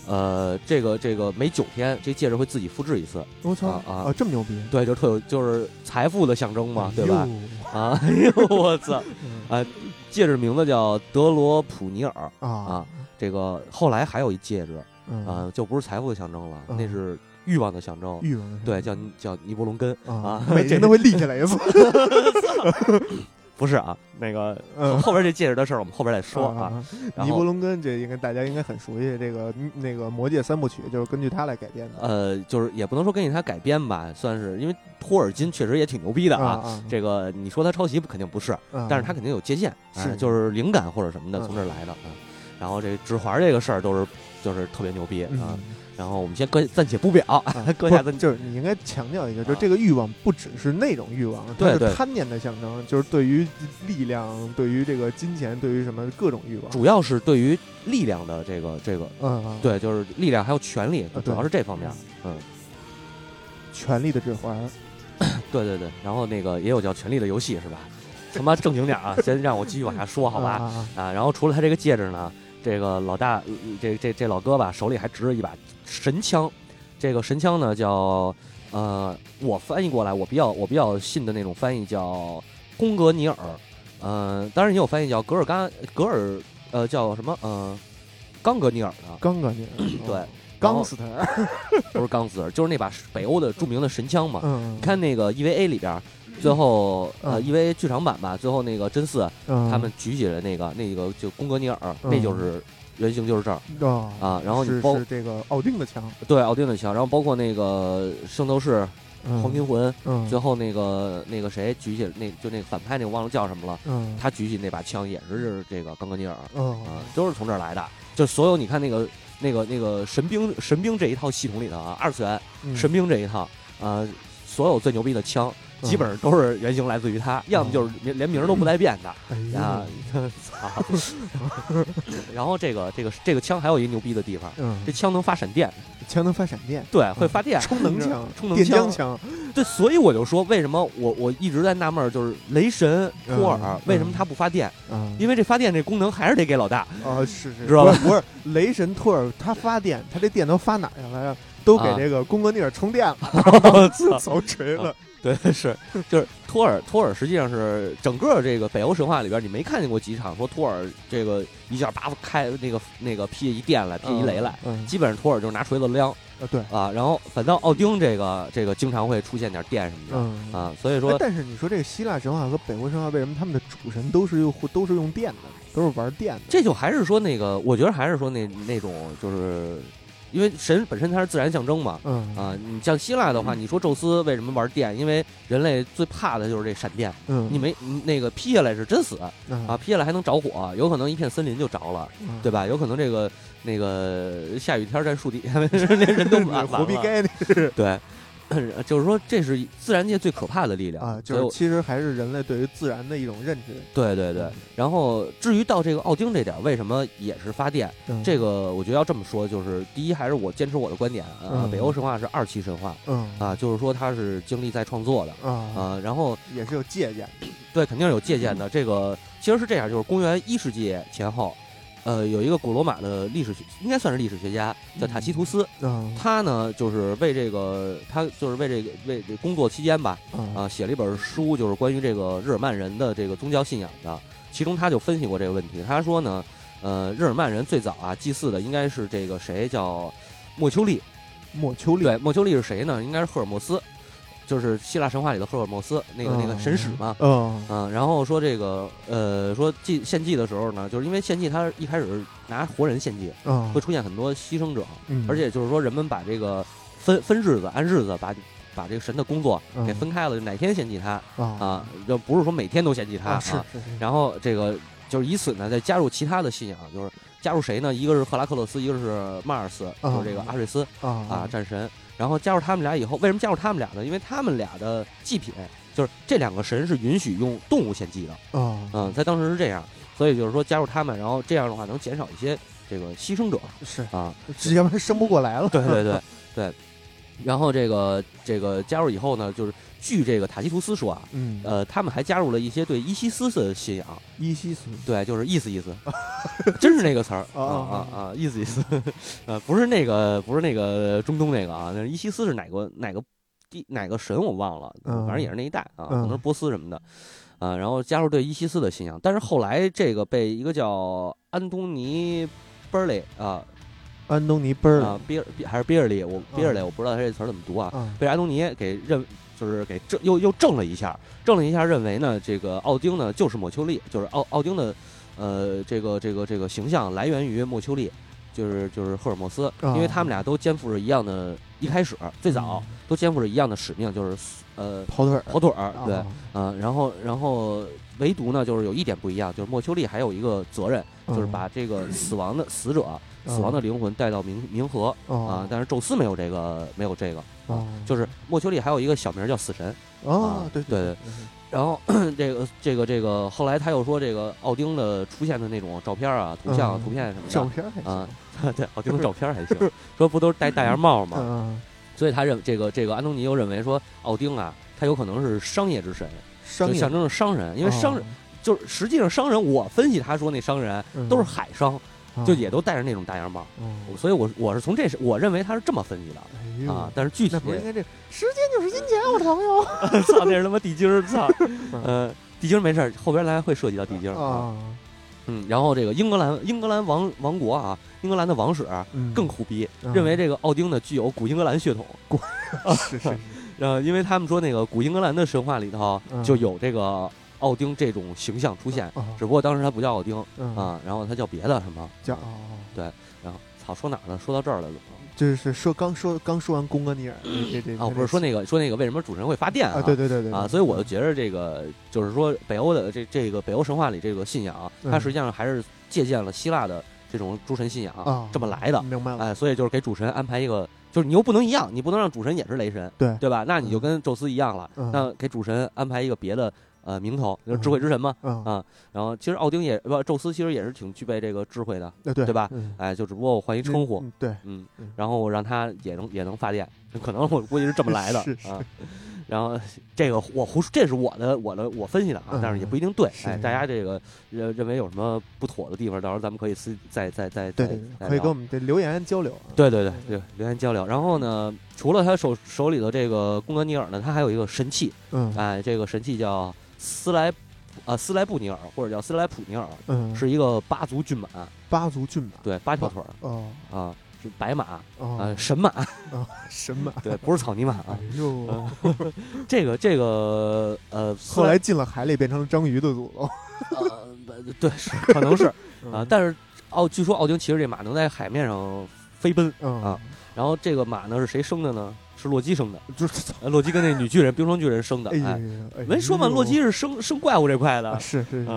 [SPEAKER 2] 呃，这个这个每九天，这戒指会自己复制一次，
[SPEAKER 1] 我操
[SPEAKER 2] 啊啊
[SPEAKER 1] 啊，这么牛逼
[SPEAKER 2] 对，就特有就是财富的象征嘛，对吧？
[SPEAKER 1] 哎
[SPEAKER 2] 啊，哎呦我操！
[SPEAKER 1] 呦？嗯
[SPEAKER 2] 戒指名字叫德罗普尼尔，
[SPEAKER 1] 啊
[SPEAKER 2] 啊这个后来还有一戒指
[SPEAKER 1] 嗯
[SPEAKER 2] 啊，就不是财富的象征了，
[SPEAKER 1] 嗯
[SPEAKER 2] 那是欲望的象征。
[SPEAKER 1] 欲望
[SPEAKER 2] 对，叫叫尼伯龙根，
[SPEAKER 1] 啊
[SPEAKER 2] 啊，
[SPEAKER 1] 每天都会立起来一次。
[SPEAKER 2] 不是啊，那个
[SPEAKER 1] 嗯
[SPEAKER 2] 后边这戒指的事儿我们后边再说啊。
[SPEAKER 1] 尼伯龙根这应该大家应该很熟悉，这个那个《魔戒》三部曲就是根据他来改编的
[SPEAKER 2] 呃，就是也不能说根据他改编吧，算是因为托尔金确实也挺牛逼的啊。
[SPEAKER 1] 啊，
[SPEAKER 2] 这个你说他抄袭肯定不是，
[SPEAKER 1] 啊
[SPEAKER 2] 但是他肯定有借鉴，
[SPEAKER 1] 是
[SPEAKER 2] 哎就是灵感或者什么的
[SPEAKER 1] 嗯
[SPEAKER 2] 从这儿来的啊。然后这指环这个事儿都是就是特别牛逼啊。
[SPEAKER 1] 嗯
[SPEAKER 2] 然后我们先搁暂且不表，
[SPEAKER 1] 啊
[SPEAKER 2] 搁下
[SPEAKER 1] 就是你应该强调一下，就是
[SPEAKER 2] 啊
[SPEAKER 1] 这个欲望不只是那种欲望，它是贪念的象征，就是对于力量、对于这个金钱、对于什么各种欲望。
[SPEAKER 2] 主要是对于力量的这个这个，
[SPEAKER 1] 嗯啊，，
[SPEAKER 2] 对，就是力量还有权力，
[SPEAKER 1] 啊
[SPEAKER 2] 主要是这方面。嗯，
[SPEAKER 1] 权力的指环，
[SPEAKER 2] 对对对，然后那个也有叫《权力的游戏》是吧？他妈正经点啊，先让我继续往下说好吧？
[SPEAKER 1] 啊，
[SPEAKER 2] 然后除了他这个戒指呢，这个老大，呃这这这老哥吧，手里还执着一把神枪，这个神枪呢叫呃，我翻译过来，我比较我比较信的那种翻译叫贡格尼尔，呃，当然也有翻译叫格尔干格尔，呃，叫什么？呃，冈格尼尔。的，
[SPEAKER 1] 刚哥你
[SPEAKER 2] 对，
[SPEAKER 1] 哦。钢死他，
[SPEAKER 2] 不是钢丝儿，就是那把北欧的著名的神枪嘛。
[SPEAKER 1] 嗯，
[SPEAKER 2] 你看那个 EVA 里边儿，最后呃
[SPEAKER 1] 嗯
[SPEAKER 2] EVA 剧场版吧，最后那个真四
[SPEAKER 1] 嗯
[SPEAKER 2] 他们举起了那个那个就宫格尼尔，
[SPEAKER 1] 嗯
[SPEAKER 2] 那就是原型就是这儿
[SPEAKER 1] 啊
[SPEAKER 2] 啊。然后你包
[SPEAKER 1] 是这个奥丁的枪，
[SPEAKER 2] 对奥丁的枪，然后包括那个圣斗士
[SPEAKER 1] 嗯
[SPEAKER 2] 黄金魂，
[SPEAKER 1] 嗯，
[SPEAKER 2] 最后那个那个谁举起那就那个反派那个忘了叫什么了，
[SPEAKER 1] 嗯
[SPEAKER 2] 他举起那把枪也是这个冈格尼尔
[SPEAKER 1] 嗯
[SPEAKER 2] 啊，都是从这儿来的。就所有你看那个那个那个神兵神兵这一套系统里头啊，二次元
[SPEAKER 1] 嗯
[SPEAKER 2] 神兵这一套啊，所有最牛逼的枪。基本上都是原型来自于他，要么就是连连名都不带变的。
[SPEAKER 1] 哎
[SPEAKER 2] 啊
[SPEAKER 1] 呀，！
[SPEAKER 2] 操！然后这个这个这个枪还有一牛逼的地方，
[SPEAKER 1] 嗯。
[SPEAKER 2] 这，枪能发闪电，
[SPEAKER 1] 枪能发闪电，
[SPEAKER 2] 对，会发电，
[SPEAKER 1] 充能枪、
[SPEAKER 2] 充能枪，
[SPEAKER 1] 枪，
[SPEAKER 2] 对，所以我就说，为什么我我一直在纳闷，就是雷神托尔
[SPEAKER 1] 嗯。
[SPEAKER 2] 为什么他不发电？
[SPEAKER 1] 啊
[SPEAKER 2] 因为这发电这功能还是得给老大，
[SPEAKER 1] 啊是是，
[SPEAKER 2] 知道吧？
[SPEAKER 1] 不是？不是雷神托尔他发电，他这电能发哪儿去了呀？都给
[SPEAKER 2] 啊
[SPEAKER 1] 这个贡格尼尔充电了，
[SPEAKER 2] 我操！
[SPEAKER 1] 早锤了。
[SPEAKER 2] 对，是，就是托尔，托尔实际上是整个这个北欧神话里边，你没看见过几场说托尔这个一下叭开那个那个劈一电来，劈一雷来，
[SPEAKER 1] 嗯，
[SPEAKER 2] 基本上托尔就是拿锤子撩
[SPEAKER 1] 啊对，
[SPEAKER 2] 啊，然后反倒奥丁这个这个经常会出现点电什么的。
[SPEAKER 1] 嗯
[SPEAKER 2] 啊，所以
[SPEAKER 1] 哎
[SPEAKER 2] 说
[SPEAKER 1] 但是你说这个希腊神话和北欧神话，为什么他们的主神都是用都是用电的，都是玩电的？
[SPEAKER 2] 这就还是说那个，我觉得还是说那那种，就是因为神本身它是自然象征嘛。
[SPEAKER 1] 嗯
[SPEAKER 2] 啊，你像希腊的话，你说宙斯为什么玩电？因为人类最怕的就是这闪电，
[SPEAKER 1] 嗯，
[SPEAKER 2] 你没那个劈下来是真死啊，
[SPEAKER 1] 啊
[SPEAKER 2] 劈下来还能着火，有可能一片森林就着了，
[SPEAKER 1] 嗯
[SPEAKER 2] 对吧？有可能这个那个下雨天在树底下，那人都 完
[SPEAKER 1] 活逼
[SPEAKER 2] 完了。
[SPEAKER 1] 该那是
[SPEAKER 2] 对，就是说这是自然界最可怕的力量
[SPEAKER 1] 啊，就是其实还是人类对于自然的一种认知。
[SPEAKER 2] 对对对。然后至于到这个奥丁这点儿，为什么也是发电？
[SPEAKER 1] 嗯
[SPEAKER 2] 这个我觉得要这么说，就是第一还是我坚持我的观点啊，
[SPEAKER 1] 嗯
[SPEAKER 2] 北欧神话是二期神话
[SPEAKER 1] 嗯
[SPEAKER 2] 啊，就是说它是经历在创作的
[SPEAKER 1] 啊
[SPEAKER 2] 啊，然后
[SPEAKER 1] 也是有借鉴的。
[SPEAKER 2] 对肯定是有借鉴的。这个其实是这样，就是公元一世纪前后，呃，有一个古罗马的历史学，应该算是历史学家叫塔西图斯，
[SPEAKER 1] 嗯
[SPEAKER 2] 他呢就是为这个他就是为这个为这工作期间吧，
[SPEAKER 1] 啊
[SPEAKER 2] 啊，写了一本书，就是关于这个日耳曼人的这个宗教信仰的。其中他就分析过这个问题，他说呢，呃，日耳曼人最早啊祭祀的应该是这个谁叫莫丘利，
[SPEAKER 1] 莫丘利。
[SPEAKER 2] 对，莫丘利是谁呢？应该是赫尔墨斯，就是希腊神话里的赫尔墨斯，那个那个神使嘛。
[SPEAKER 1] 嗯
[SPEAKER 2] 嗯，然后说这个，呃，说祭献祭的时候呢，就是因为献祭他一开始拿活人献祭，
[SPEAKER 1] 嗯
[SPEAKER 2] 会出现很多牺牲者，
[SPEAKER 1] 嗯
[SPEAKER 2] 而且就是说人们把这个分分日子按日子把把这个神的工作给
[SPEAKER 1] 嗯
[SPEAKER 2] 分开了，就哪天献祭他
[SPEAKER 1] 啊
[SPEAKER 2] 啊，就不是说每天都献祭他
[SPEAKER 1] 啊是是是，
[SPEAKER 2] 然后这个就是以此呢再加入其他的信仰，就是加入谁呢？一个是赫拉克勒斯，一个是马尔斯，就是这个阿瑞斯
[SPEAKER 1] 啊
[SPEAKER 2] 啊战神。然后加入他们俩以后，为什么加入他们俩呢？因为他们俩的祭品就是这两个神是允许用动物献祭的，
[SPEAKER 1] 哦
[SPEAKER 2] 嗯，在当时是这样，所以就是说加入他们，然后这样的话能减少一些这个牺牲者
[SPEAKER 1] 是，
[SPEAKER 2] 啊。
[SPEAKER 1] 这要不然生不过来了。
[SPEAKER 2] 对对对对。然后这个这个加入以后呢，就是据这个塔西图斯说啊，
[SPEAKER 1] 嗯，
[SPEAKER 2] 呃，他们还加入了一些对伊西斯的信仰，
[SPEAKER 1] 伊西斯。
[SPEAKER 2] 对，就是意思意思，真是那个词儿啊
[SPEAKER 1] 哦
[SPEAKER 2] 啊啊，意思意思，呃，不是那个不是那个中东那个啊，那伊西斯是哪个哪个地哪个神我忘了，
[SPEAKER 1] 嗯
[SPEAKER 2] 反正也是那一带啊，可
[SPEAKER 1] 嗯
[SPEAKER 2] 能是波斯什么的。啊，然后加入对伊西斯的信仰，但是后来这个被一个叫安东尼·贝尔利啊
[SPEAKER 1] 安东尼·贝尔
[SPEAKER 2] 啊，比尔比还是比尔利，我比尔利，我不知道他这词儿怎么读啊，
[SPEAKER 1] 啊
[SPEAKER 2] 被安东尼给认，就是给正又又正了一下，正了一下，认为呢，这个奥丁呢就是莫丘利，就是奥奥丁的，呃，这个这个这个形象来源于莫丘利，就是就是赫尔墨斯，
[SPEAKER 1] 啊
[SPEAKER 2] 因为他们俩都肩负着一样的，一开始最早都肩负着一样的使命，就是呃
[SPEAKER 1] 跑腿
[SPEAKER 2] 跑腿儿，对，
[SPEAKER 1] 啊
[SPEAKER 2] 嗯、然后然后唯独呢，就是有一点不一样，就是莫丘利还有一个责任，就是把这个死亡的死者、死亡的灵魂带到冥冥河啊。但是宙斯没有这个，没有这个啊。就是莫丘利还有一个小名叫死神
[SPEAKER 1] 啊。对
[SPEAKER 2] 对对。然后 这个这个这个后来他又说，这个奥丁的出现的那种照片啊、图像、图片什么的
[SPEAKER 1] 照片
[SPEAKER 2] 啊，对，奥丁的照片还行。说不都是戴大檐帽吗？所以他认这个这个安东尼又认为说，奥丁啊，他有可能是商业之神。就象征着商人，因为商人就是实际上商人，我分析他说那商人都是海商，就也都戴着那种大檐帽，所以我我是从这是我认为他是这么分析的啊，但是具体
[SPEAKER 1] 不应该这时间就是金钱，我的朋友，
[SPEAKER 2] 操那是他妈地精儿，操，呃，地精没事，后边来会涉及到地精啊，嗯，然后这个英格兰英格兰王王国啊，英格兰的王室更苦逼，认为这个奥丁呢具有古英格兰血统，
[SPEAKER 1] 是是。
[SPEAKER 2] 呃，因为他们说那个古英格兰的神话里头就有这个奥丁这种形象出现，只不过当时他不叫奥丁啊，然后他叫别的什么
[SPEAKER 1] 叫
[SPEAKER 2] 对，然后操说哪儿呢？说到这儿了，
[SPEAKER 1] 就是说刚说刚说完贡格尼尔这这
[SPEAKER 2] 哦，不是说那个说那个为什么主神会发电啊？
[SPEAKER 1] 对对对对
[SPEAKER 2] 啊，所以我就觉得这个就是说北欧的这这个北欧神话里这个信仰，它实际上还是借鉴了希腊的这种诸神信仰这么来的，
[SPEAKER 1] 明白了？
[SPEAKER 2] 哎，所以就是给主神安排一个。就是你又不能一样，你不能让主神也是雷神，
[SPEAKER 1] 对
[SPEAKER 2] 对吧？那你就跟宙斯一样了，那给主神安排一个别的呃名头，就是智慧之神嘛，啊。然后其实奥丁也不，宙斯其实也是挺具备这个智慧的，
[SPEAKER 1] 对
[SPEAKER 2] 对吧？哎，就只不过我换一称呼，
[SPEAKER 1] 对，
[SPEAKER 2] 嗯，然后我让他也能也能发电，可能我估计是这么来的啊。然后这个我胡，这是我的我的我分析的啊，但是也不一定对。哎，大家这个认认为有什么不妥的地方，到时候咱们可以私再再再
[SPEAKER 1] 再可以跟我们这留言交流。
[SPEAKER 2] 对对对对，留言交流。然后呢，除了他手手里的这个贡德尼尔呢，他还有一个神器。
[SPEAKER 1] 嗯，
[SPEAKER 2] 哎，这个神器叫斯莱啊斯莱布尼尔，或者叫斯莱普尼尔。
[SPEAKER 1] 嗯，
[SPEAKER 2] 是一个八足骏马。
[SPEAKER 1] 八足骏马，
[SPEAKER 2] 对，八条腿儿。
[SPEAKER 1] 哦
[SPEAKER 2] 啊。是白马啊，神马啊，
[SPEAKER 1] 神马，
[SPEAKER 2] 对，不是草泥马啊。
[SPEAKER 1] 哎呦，
[SPEAKER 2] 这个这个呃，
[SPEAKER 1] 后来进了海里变成了章鱼的祖宗。
[SPEAKER 2] 呃，对，是可能是 啊，但是奥据说奥丁骑着这马能在海面上飞奔啊。然后这个马呢是谁生的呢？是洛基生的，
[SPEAKER 1] 就是
[SPEAKER 2] 洛基跟那女巨人冰霜巨人生的。哎，没说嘛，洛基是生生怪物这块的，
[SPEAKER 1] 是是是，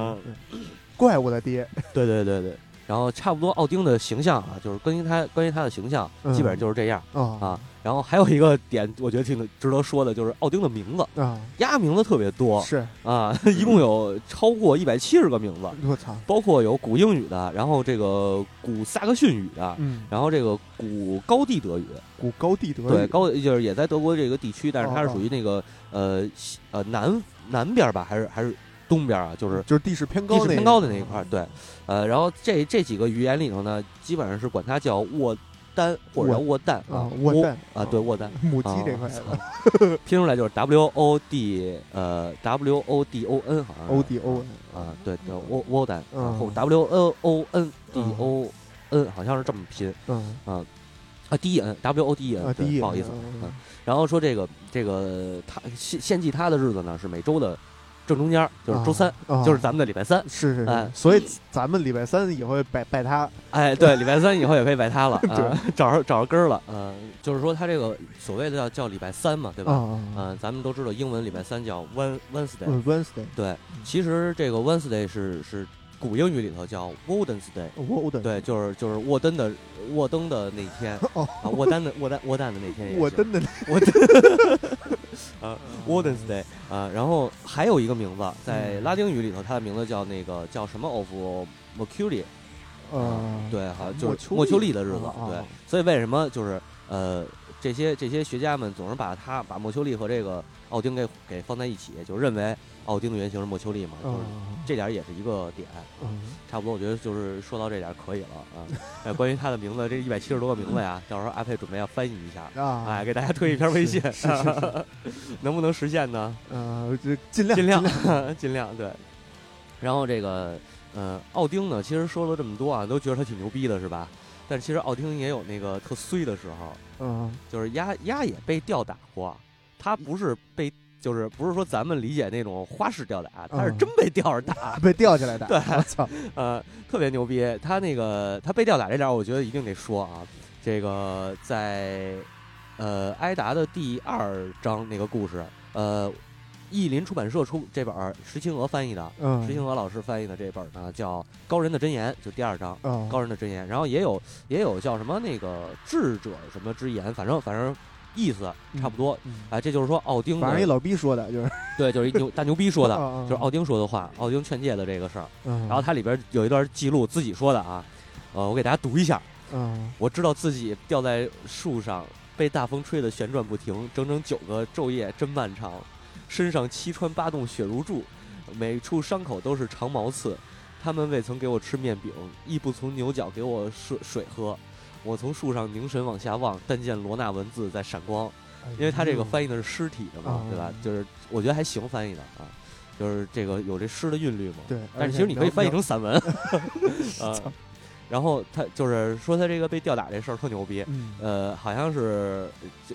[SPEAKER 1] 怪物的爹。
[SPEAKER 2] 对对对对。然后差不多奥丁的形象啊，就是关于他关于他的形象，基本上就是这样啊。然后还有一个点，我觉得挺值得说的，就是奥丁的名字。
[SPEAKER 1] 啊，
[SPEAKER 2] 鸭名字特别多，
[SPEAKER 1] 是。
[SPEAKER 2] 啊，一共有超过一百七十个名字。
[SPEAKER 1] 我操！
[SPEAKER 2] 包括有古英语的，然后这个古萨克逊语的，
[SPEAKER 1] 嗯，
[SPEAKER 2] 然后这个古高地德语，
[SPEAKER 1] 古高地德语，
[SPEAKER 2] 对，高就是也在德国这个地区，但是它是属于那个呃呃南南边吧，还是还是。东边啊，就是
[SPEAKER 1] 就是地势偏高、
[SPEAKER 2] 地势偏高的那一块儿，对，呃，然后这这几个语言里头呢，基本上是管它叫沃丹或者叫沃蛋
[SPEAKER 1] 啊，沃蛋
[SPEAKER 2] 啊，对，沃蛋
[SPEAKER 1] 母鸡这块
[SPEAKER 2] 拼 出来就是 W O D 呃 W O D O N 好像
[SPEAKER 1] O D O
[SPEAKER 2] N 啊，对，叫沃沃蛋，然后 W O O N D O N 好像是这么拼，
[SPEAKER 1] 嗯。
[SPEAKER 2] 啊啊 D N W O D N，不好意思，嗯，然后说这个这个他献献祭他的日子呢是每周的。正中间就是周三，就是咱们的礼拜三，
[SPEAKER 1] 是是，哎，所以咱们礼拜三以后拜拜他，
[SPEAKER 2] 哎，对，礼拜三以后也可以拜他了，啊，找着找着根儿了，嗯，就是说他这个所谓的叫叫礼拜三嘛，对吧？嗯，咱们都知道英文礼拜三叫 Wednesday，Wednesday，对，其实这个 Wednesday 是是古英语里头叫 Wednesday，对，就是就是沃登的沃登的那天，啊，沃丹的沃丹沃丹的那天，
[SPEAKER 1] 沃登的
[SPEAKER 2] 沃登。啊，Warden's Day 啊，然后还有一个名字，在拉丁语里头，它的名字叫那个叫什么 of Mercury，
[SPEAKER 1] 呃，
[SPEAKER 2] 对，好像就是莫丘利的日子，对，所以为什么就是呃这些这些学家们总是把它把莫丘利和这个奥丁给给放在一起，就认为。奥丁的原型是莫丘利嘛？就是这点也是一个点，差不多。我觉得就是说到这点可以了啊。哎，关于他的名字，这一百七十多个名字呀，到时候阿佩准备要翻译一下
[SPEAKER 1] 啊，
[SPEAKER 2] 哎，给大家推一篇微信，能不能实现
[SPEAKER 1] 呢？呃，尽量
[SPEAKER 2] 尽量 尽量对。然后这个呃，奥丁呢，其实说了这么多啊，都觉得他挺牛逼的，是吧？但其实奥丁也有那个特衰的时候，
[SPEAKER 1] 嗯，
[SPEAKER 2] 就是鸭鸭也被吊打过，他不是被。就是不是说咱们理解那种花式吊打，他是真被吊着打，
[SPEAKER 1] 被吊起来打。
[SPEAKER 2] 对，
[SPEAKER 1] 我操，
[SPEAKER 2] 呃，特别牛逼。他那个他被吊打这点，我觉得一定得说啊。这个在呃埃达的第二章那个故事，呃，译林出版社出这本石青娥翻译的，
[SPEAKER 1] 嗯，
[SPEAKER 2] 石青娥老师翻译的这本呢叫《高人的箴言》，就第二章。
[SPEAKER 1] 啊，
[SPEAKER 2] 高人的箴言，然后也有也有叫什么那个智者什么之言，反正反正意思差不多。
[SPEAKER 1] 嗯
[SPEAKER 2] 哎，这就是说奥丁的
[SPEAKER 1] 反正一老逼说的，就是
[SPEAKER 2] 对，就是一牛大牛逼说的，
[SPEAKER 1] 啊
[SPEAKER 2] 就是奥丁说的话，奥丁劝诫的这个事儿。
[SPEAKER 1] 嗯，
[SPEAKER 2] 然后它里边有一段记录自己说的啊，呃，我给大家读一下。
[SPEAKER 1] 嗯
[SPEAKER 2] 我知道自己吊在树上，被大风吹得旋转不停，整整九个昼夜，真漫长。身上七穿八洞，血如注，每处伤口都是长毛刺。他们未曾给我吃面饼，亦不从牛角给我水水喝。我从树上凝神往下望，但见罗纳文字在闪光，因为他这个翻译的是尸体的嘛，
[SPEAKER 1] 嗯
[SPEAKER 2] 对吧？就是我觉得还行，翻译的啊，就是这个有这诗的韵律嘛。
[SPEAKER 1] 对，
[SPEAKER 2] 但是其实你可以翻译成散文，啊
[SPEAKER 1] 操。
[SPEAKER 2] 然后他就是说他这个被吊打这事儿特牛逼，
[SPEAKER 1] 嗯
[SPEAKER 2] 呃，好像是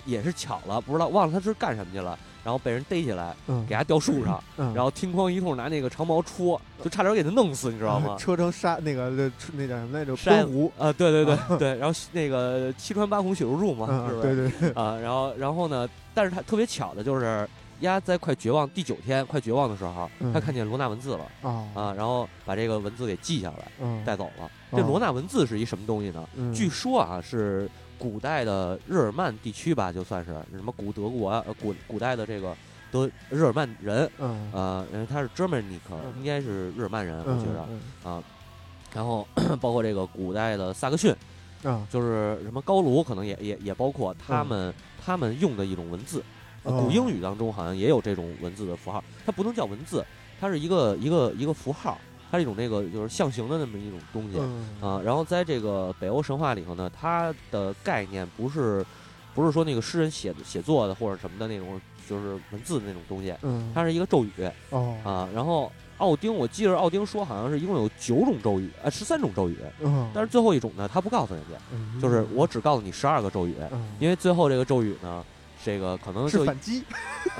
[SPEAKER 2] 也是巧了，不知道忘了他是干什么去了，然后被人逮起来，
[SPEAKER 1] 嗯，
[SPEAKER 2] 给他吊树上，
[SPEAKER 1] 嗯，
[SPEAKER 2] 然后听哐一通拿那个长矛戳，就差点给他弄死，你知道吗？
[SPEAKER 1] 车成沙那个那那叫什么来着？珊瑚，
[SPEAKER 2] 啊，对对对对，然后那个七穿八孔血如注嘛，
[SPEAKER 1] 嗯
[SPEAKER 2] 是不是？
[SPEAKER 1] 对对对，
[SPEAKER 2] 啊，然后然后呢，但是他特别巧的就是。丫在快绝望第九天快绝望的时候，
[SPEAKER 1] 嗯
[SPEAKER 2] 他看见罗纳文字了
[SPEAKER 1] 啊
[SPEAKER 2] 啊，然后把这个文字给记下来
[SPEAKER 1] 嗯，
[SPEAKER 2] 带走了。这罗纳文字是一什么东西呢？
[SPEAKER 1] 嗯
[SPEAKER 2] 据说啊，是古代的日耳曼地区吧，就算是什么古德国啊，呃古古代的这个德日耳曼人，
[SPEAKER 1] 嗯
[SPEAKER 2] 呃，因为他是 Germanic，
[SPEAKER 1] 嗯
[SPEAKER 2] 应该是日耳曼人，我
[SPEAKER 1] 嗯
[SPEAKER 2] 觉得
[SPEAKER 1] 嗯
[SPEAKER 2] 啊。然后 包括这个古代的萨克逊，
[SPEAKER 1] 啊
[SPEAKER 2] 就是什么高卢，可能也也也包括他们他们用的一种文字。古英语当中好像也有这种文字的符号，它不能叫文字，它是一个一个一个符号，它是一种那个就是象形的那么一种东西。
[SPEAKER 1] 嗯
[SPEAKER 2] 啊，然后在这个北欧神话里头呢，它的概念不是不是说那个诗人写写作的或者什么的那种，就是文字的那种东西，
[SPEAKER 1] 嗯，
[SPEAKER 2] 它是一个咒语
[SPEAKER 1] 哦
[SPEAKER 2] 啊。然后奥丁，我记着奥丁说好像是一共有九种咒语，呃，十三种咒语，
[SPEAKER 1] 嗯，
[SPEAKER 2] 但是最后一种呢，他不告诉人家，
[SPEAKER 1] 嗯
[SPEAKER 2] 就是我只告诉你十二个咒语，
[SPEAKER 1] 嗯
[SPEAKER 2] 因为最后这个咒语呢。这个可能就是
[SPEAKER 1] 反击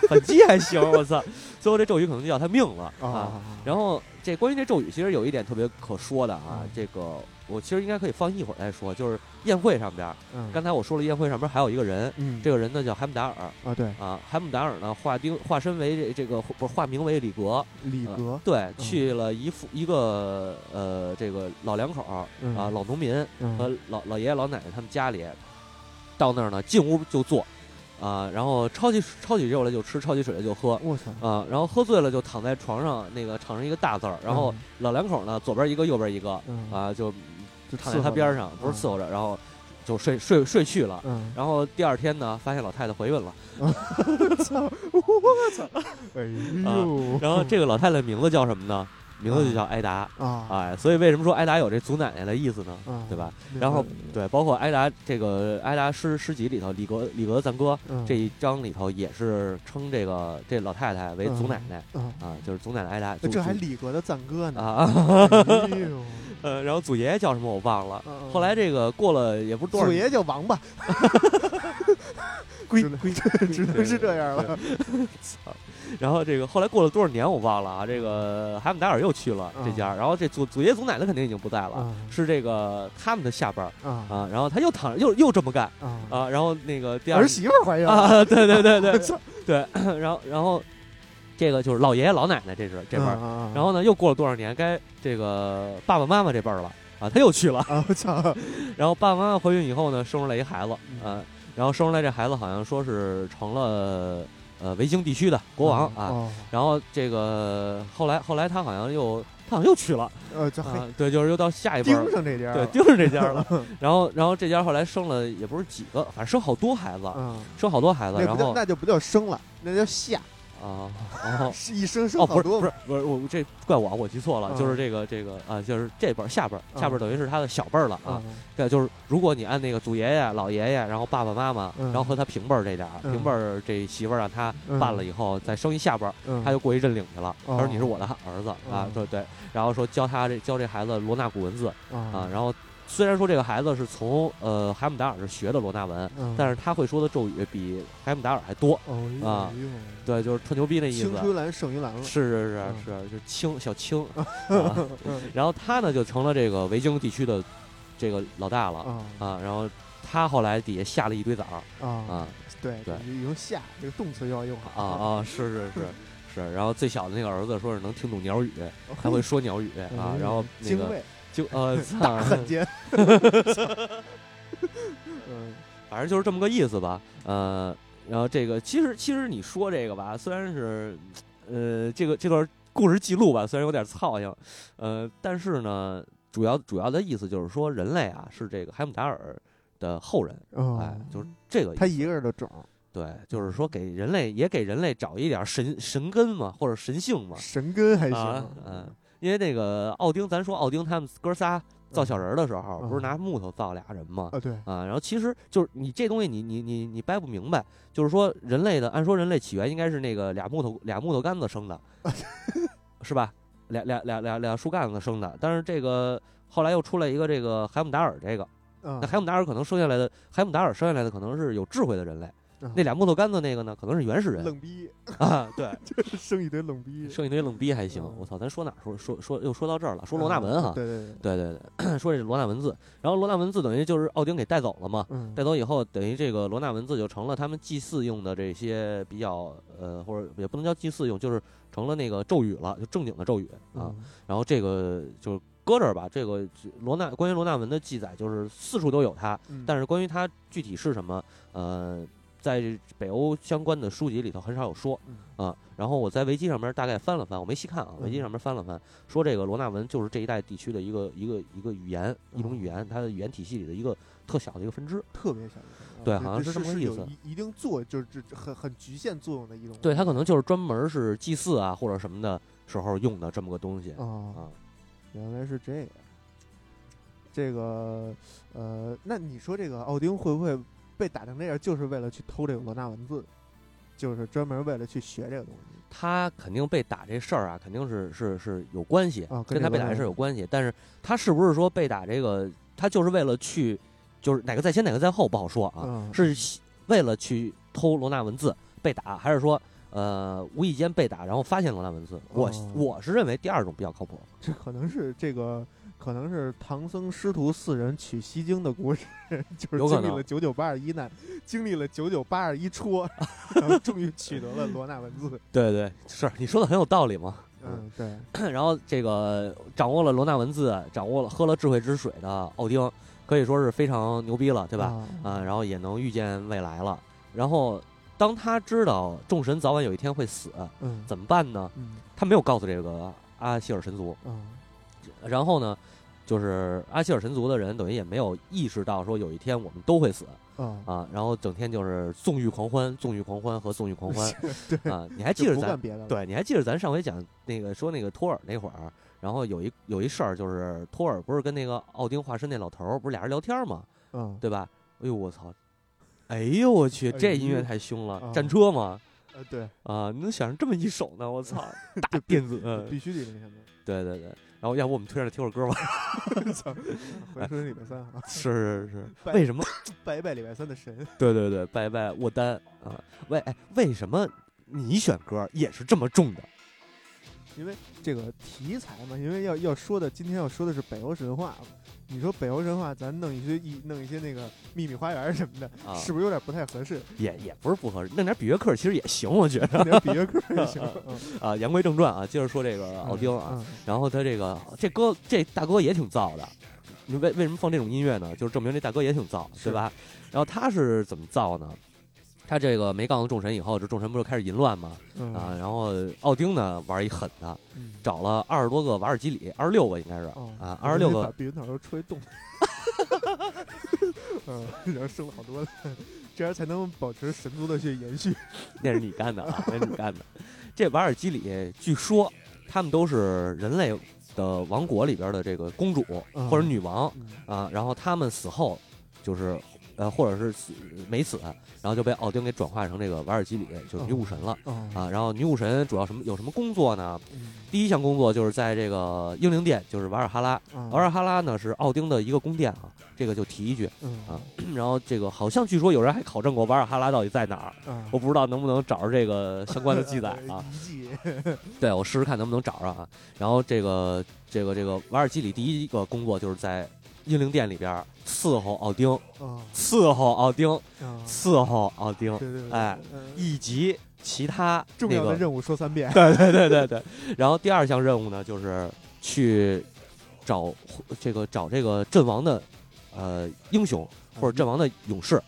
[SPEAKER 2] 反击还行，我操！最后这咒语可能就要他命了啊。
[SPEAKER 1] 啊，
[SPEAKER 2] 然后这关于这咒语，其实有一点特别可说的啊
[SPEAKER 1] 嗯，
[SPEAKER 2] 这个我其实应该可以放一会儿再说。就是宴会上边刚才我说了，宴会上边还有一个人，
[SPEAKER 1] 嗯。
[SPEAKER 2] 这个人呢叫海姆达尔。
[SPEAKER 1] 啊对。
[SPEAKER 2] 啊，海姆达尔呢化丁化身为这这个不是化名为李格，呃
[SPEAKER 1] 李格？
[SPEAKER 2] 对，去了一副一个呃这个老两口啊老农民和
[SPEAKER 1] 嗯
[SPEAKER 2] 老老爷爷老奶奶他们家里，到那儿呢进屋就坐。啊，然后抄起抄起肉来就吃，抄起水来就喝，
[SPEAKER 1] 我操
[SPEAKER 2] 啊，然后喝醉了就躺在床上，那个躺上一个大字儿，然后老两口呢，左边一个，右边一个，
[SPEAKER 1] 嗯
[SPEAKER 2] 啊，就
[SPEAKER 1] 就
[SPEAKER 2] 躺在他边上，不是伺
[SPEAKER 1] 伺
[SPEAKER 2] 候着，然后就睡睡睡去了。
[SPEAKER 1] 嗯
[SPEAKER 2] 然后第二天呢，发现老太太怀孕了，我
[SPEAKER 1] 操我操哎呦
[SPEAKER 2] 然后这个老太太名字叫什么呢？名字就叫艾达，
[SPEAKER 1] 啊
[SPEAKER 2] 哎，所以为什么说艾达有这祖奶奶的意思呢？
[SPEAKER 1] 啊
[SPEAKER 2] 对吧？然后对，包括艾达这个艾达诗诗集里头，李格李格的赞歌
[SPEAKER 1] 嗯
[SPEAKER 2] 这一章里头也是称这个这老太太为祖奶奶
[SPEAKER 1] 嗯
[SPEAKER 2] 啊，就是祖奶奶艾达。
[SPEAKER 1] 这还
[SPEAKER 2] 祖
[SPEAKER 1] 李格的赞歌呢
[SPEAKER 2] 啊，呃，然后祖爷爷叫什么我忘了。
[SPEAKER 1] 嗯
[SPEAKER 2] 后来这个过了也不是多少，
[SPEAKER 1] 祖爷爷叫王八
[SPEAKER 2] 归归
[SPEAKER 1] 只能是这样了
[SPEAKER 2] 然后这个后来过了多少年我忘了啊。这个海姆达尔又去了这家，然后这祖祖爷祖奶奶肯定已经不在了，
[SPEAKER 1] 啊
[SPEAKER 2] 是这个他们的下边儿
[SPEAKER 1] 啊
[SPEAKER 2] 啊。然后他又躺又又这么干
[SPEAKER 1] 啊
[SPEAKER 2] 啊。然后那个第二
[SPEAKER 1] 儿媳妇怀孕了
[SPEAKER 2] 啊，对对对对
[SPEAKER 1] 操
[SPEAKER 2] 对，然后然后这个就是老爷爷老奶奶这是这辈儿，
[SPEAKER 1] 儿
[SPEAKER 2] 然后呢又过了多少年，该这个爸爸妈妈这辈儿了啊，他又去了。
[SPEAKER 1] 啊我操
[SPEAKER 2] 然后爸爸妈妈怀孕以后呢，生出来一孩子，
[SPEAKER 1] 嗯
[SPEAKER 2] 啊，然后生出来这孩子好像说是成了呃维京地区的国王啊，
[SPEAKER 1] 哦
[SPEAKER 2] 然后这个后来后来他好像又他好像又去了
[SPEAKER 1] 呃这还
[SPEAKER 2] 啊，对，就是又到下一辈
[SPEAKER 1] 盯
[SPEAKER 2] 儿，
[SPEAKER 1] 上这家了
[SPEAKER 2] 对，盯上这家了。然后然后这家后来生了也不是几个，反正生好多孩子，
[SPEAKER 1] 嗯
[SPEAKER 2] 生好多孩子，
[SPEAKER 1] 那
[SPEAKER 2] 然后
[SPEAKER 1] 不叫那就不叫生了那叫下
[SPEAKER 2] 啊哦。
[SPEAKER 1] 是一生生
[SPEAKER 2] 哦，
[SPEAKER 1] 好多
[SPEAKER 2] 不是不是不是，我这怪我，我记错了，
[SPEAKER 1] 嗯
[SPEAKER 2] 就是这个这个啊，就是这辈儿下辈儿，下辈等于是他的小辈儿了啊。
[SPEAKER 1] 嗯。
[SPEAKER 2] 对，就是如果你按那个祖爷爷、老爷爷，然后爸爸妈妈，
[SPEAKER 1] 嗯。
[SPEAKER 2] 然后和他平辈儿这点平辈儿这媳妇儿让他
[SPEAKER 1] 嗯。
[SPEAKER 2] 办了以后，再生一下辈他就过去认领去了。他说
[SPEAKER 1] 哦
[SPEAKER 2] 你是我的儿子啊
[SPEAKER 1] 嗯，
[SPEAKER 2] 对对，然后说教他这教这孩子罗纳古文字啊，
[SPEAKER 1] 啊
[SPEAKER 2] 然后虽然说这个孩子是从呃海姆达尔是学的罗纳文，
[SPEAKER 1] 嗯
[SPEAKER 2] 但是他会说的咒语比海姆达尔还多，
[SPEAKER 1] 哦
[SPEAKER 2] 啊对，就是特牛逼那意思。
[SPEAKER 1] 青出蓝胜于蓝了
[SPEAKER 2] 是是是
[SPEAKER 1] 嗯
[SPEAKER 2] 是，就是青小青，啊
[SPEAKER 1] 嗯
[SPEAKER 2] 然后他呢就成了这个维京地区的这个老大了
[SPEAKER 1] 啊
[SPEAKER 2] 啊，然后他后来底下下了一堆崽儿
[SPEAKER 1] 啊
[SPEAKER 2] 啊
[SPEAKER 1] 对
[SPEAKER 2] 对
[SPEAKER 1] 用下这个动词要用好
[SPEAKER 2] 啊啊，是是 是是，然后最小的那个儿子说是能听懂鸟语，还会说鸟语啊，
[SPEAKER 1] 嗯
[SPEAKER 2] 然后那个
[SPEAKER 1] 卫
[SPEAKER 2] 就呃，
[SPEAKER 1] 大汉奸。嗯
[SPEAKER 2] 反正就是这么个意思吧。呃，然后这个其实其实你说这个吧，虽然是呃这个这段故事记录吧，虽然有点操性，呃，但是呢，主要主要的意思就是说，人类啊是这个海姆达尔的后人，
[SPEAKER 1] 哦
[SPEAKER 2] 哎，就是这个
[SPEAKER 1] 他一个人的种，
[SPEAKER 2] 对，就是说给人类也给人类找一点神神根嘛，或者神性嘛。
[SPEAKER 1] 神根还
[SPEAKER 2] 啊
[SPEAKER 1] 行，，
[SPEAKER 2] 嗯，因为那个奥丁，咱说奥丁他们哥仨造小人儿的时候，
[SPEAKER 1] 嗯
[SPEAKER 2] 不是拿木头造俩人吗？
[SPEAKER 1] 啊，对，
[SPEAKER 2] 啊，然后其实就是你这东西你，你你你掰不明白，就是说人类的，按说人类起源应该是那个俩木头俩木头杆子生的，是吧？俩俩俩俩俩树干子生的，但是这个后来又出来一个这个海姆达尔，这个
[SPEAKER 1] 嗯
[SPEAKER 2] 那海姆达尔可能生下来的海姆达尔生下来的可能是有智慧的人类，
[SPEAKER 1] 嗯
[SPEAKER 2] 那俩木头杆子那个呢，可能是原始人。
[SPEAKER 1] 愣逼，
[SPEAKER 2] 啊，对，
[SPEAKER 1] 生一堆愣逼，
[SPEAKER 2] 生一堆愣逼还行
[SPEAKER 1] 嗯。
[SPEAKER 2] 我操，咱说哪儿说说说又说到这儿了，说罗纳文哈，
[SPEAKER 1] 对对对，
[SPEAKER 2] 对对对，说这罗纳文字，然后罗纳文字等于就是奥丁给带走了嘛，
[SPEAKER 1] 嗯。
[SPEAKER 2] 带走以后，等于这个罗纳文字就成了他们祭祀用的这些比较呃，或者也不能叫祭祀用，就是成了那个咒语了，就正经的咒语啊。
[SPEAKER 1] 嗯
[SPEAKER 2] 然后这个就是搁这儿吧，这个罗纳关于罗纳文的记载就是四处都有它，
[SPEAKER 1] 嗯。
[SPEAKER 2] 但是关于它具体是什么，呃，在北欧相关的书籍里头很少有说
[SPEAKER 1] 嗯
[SPEAKER 2] 啊。然后我在维基上面大概翻了翻，我没细看啊，维基
[SPEAKER 1] 嗯
[SPEAKER 2] 上面翻了翻，说这个罗纳文就是这一带地区的一个一个一个语言，一种
[SPEAKER 1] 嗯
[SPEAKER 2] 语言，它的语言体系里的一个特小的一个分支。
[SPEAKER 1] 特别小一个，啊
[SPEAKER 2] 对好像是这么个意思
[SPEAKER 1] 一一定作就是这很很局限作用的一种，
[SPEAKER 2] 对，它可能就是专门是祭祀啊或者什么的时候用的这么个东西
[SPEAKER 1] 啊，
[SPEAKER 2] 啊。
[SPEAKER 1] 原来是这样。这个呃，那你说这个奥丁会不会被打成那样，就是为了去偷这个罗纳文字，就是专门为了去学这个东西？
[SPEAKER 2] 他肯定被打这事儿啊，肯定是是是有关系，
[SPEAKER 1] 啊跟
[SPEAKER 2] 跟他被打这事儿有关系。但是他是不是说被打这个，他就是为了去，就是哪个在先哪个在后不好说啊，
[SPEAKER 1] 嗯
[SPEAKER 2] 是为了去偷罗纳文字被打，还是说呃无意间被打然后发现罗纳文字？我、
[SPEAKER 1] 哦
[SPEAKER 2] 我是认为第二种比较靠谱。
[SPEAKER 1] 这可能是这个，可能是唐僧师徒四人取西经的故事，就是经历了九九八十一难，经历了九九八十一戳，然后终于取得了罗纳文字。
[SPEAKER 2] 对对，是你说的很有道理嘛。
[SPEAKER 1] 嗯，对，
[SPEAKER 2] 然后这个掌握了罗纳文字，掌握了喝了智慧之水的奥丁，可以说是非常牛逼了，对吧？
[SPEAKER 1] 啊
[SPEAKER 2] 啊，然后也能预见未来了。然后当他知道众神早晚有一天会死，
[SPEAKER 1] 嗯，
[SPEAKER 2] 怎么办呢？
[SPEAKER 1] 嗯
[SPEAKER 2] 他没有告诉这个阿希尔神族，
[SPEAKER 1] 啊
[SPEAKER 2] 然后呢，就是阿希尔神族的人等于也没有意识到说有一天我们都会死
[SPEAKER 1] 啊，
[SPEAKER 2] 啊，然后整天就是纵欲狂欢、纵欲狂欢和纵欲狂欢
[SPEAKER 1] 对，
[SPEAKER 2] 啊。你还记
[SPEAKER 1] 就
[SPEAKER 2] 得咱对，你还记得咱上回讲那个说那个托尔那会儿，然后有一有一事儿，就是托尔不是跟那个奥丁化身那老头儿不是俩人聊天吗？
[SPEAKER 1] 嗯，
[SPEAKER 2] 对吧？哎呦我操！哎呦我去，这音乐太凶了！
[SPEAKER 1] 啊
[SPEAKER 2] 战车嘛，
[SPEAKER 1] 呃，对，
[SPEAKER 2] 啊，你能想上这么一首呢？我操，大电子，嗯，
[SPEAKER 1] 必须得那什么。
[SPEAKER 2] 对对对。然后要不我们推上听会儿歌吧？
[SPEAKER 1] 礼拜三啊，
[SPEAKER 2] 是是是，
[SPEAKER 1] 拜
[SPEAKER 2] 为什么？
[SPEAKER 1] 拜一拜礼拜三的神。
[SPEAKER 2] 对对对，拜一拜沃丹啊！为哎，为什么你选歌也是这么重的？
[SPEAKER 1] 因为这个题材嘛，因为要要说的，今天要说的是北欧神话嘛。你说北欧神话，咱弄一些一弄一些那个秘密花园什么的，
[SPEAKER 2] 啊
[SPEAKER 1] 是不是有点不太合适？
[SPEAKER 2] 也也不是不合适，弄点比约克其实也行，我觉得
[SPEAKER 1] 弄点比约克也行。嗯
[SPEAKER 2] 啊。言归正传啊，接着说这个奥丁啊，
[SPEAKER 1] 嗯
[SPEAKER 2] 然后他这个这歌这大哥也挺燥的，你为为什么放这种音乐呢？就是证明这大哥也挺燥，对吧？然后他是怎么造呢？他这个没告诉众神以后，这众神不是开始淫乱吗？
[SPEAKER 1] 嗯
[SPEAKER 2] 啊，然后奥丁呢玩一狠的，
[SPEAKER 1] 嗯
[SPEAKER 2] 找了二十多个瓦尔基里，二十六个应该是
[SPEAKER 1] 哦
[SPEAKER 2] 啊，二十六
[SPEAKER 1] 把
[SPEAKER 2] 个
[SPEAKER 1] 避孕套都吹动。嗯，然后生了好多，这样才能保持神族的去延续。
[SPEAKER 2] 那是你干的啊，那是你干的。这瓦尔基里据说他们都是人类的王国里边的这个公主
[SPEAKER 1] 嗯
[SPEAKER 2] 或者女王
[SPEAKER 1] 嗯
[SPEAKER 2] 啊，然后他们死后就是呃或者是死没死，然后就被奥丁给转化成这个瓦尔基里，就是女武神了。
[SPEAKER 1] 哦
[SPEAKER 2] 啊，然后女武神主要什么有什么工作呢？
[SPEAKER 1] 嗯
[SPEAKER 2] 第一项工作就是在这个英灵殿，就是瓦尔哈拉。
[SPEAKER 1] 啊
[SPEAKER 2] 瓦尔哈拉呢是奥丁的一个宫殿啊，这个就提一句。
[SPEAKER 1] 嗯
[SPEAKER 2] 啊然后这个好像据说有人还考证过瓦尔哈拉到底在哪儿，
[SPEAKER 1] 啊
[SPEAKER 2] 我不知道能不能找着这个相关的记载啊。对我试试看能不能找着啊。然后这个这个这个瓦尔基里第一个工作就是在英灵殿里边伺候奥丁，
[SPEAKER 1] 啊
[SPEAKER 2] 伺候奥丁，
[SPEAKER 1] 啊，
[SPEAKER 2] 伺候奥丁，
[SPEAKER 1] 对对对，
[SPEAKER 2] 哎
[SPEAKER 1] 嗯。
[SPEAKER 2] 以及其他
[SPEAKER 1] 重
[SPEAKER 2] 那个
[SPEAKER 1] 要的任务说三遍。
[SPEAKER 2] 对对对对对。然后第二项任务呢，就是去找这个找这个阵亡的呃英雄或者阵亡的勇士，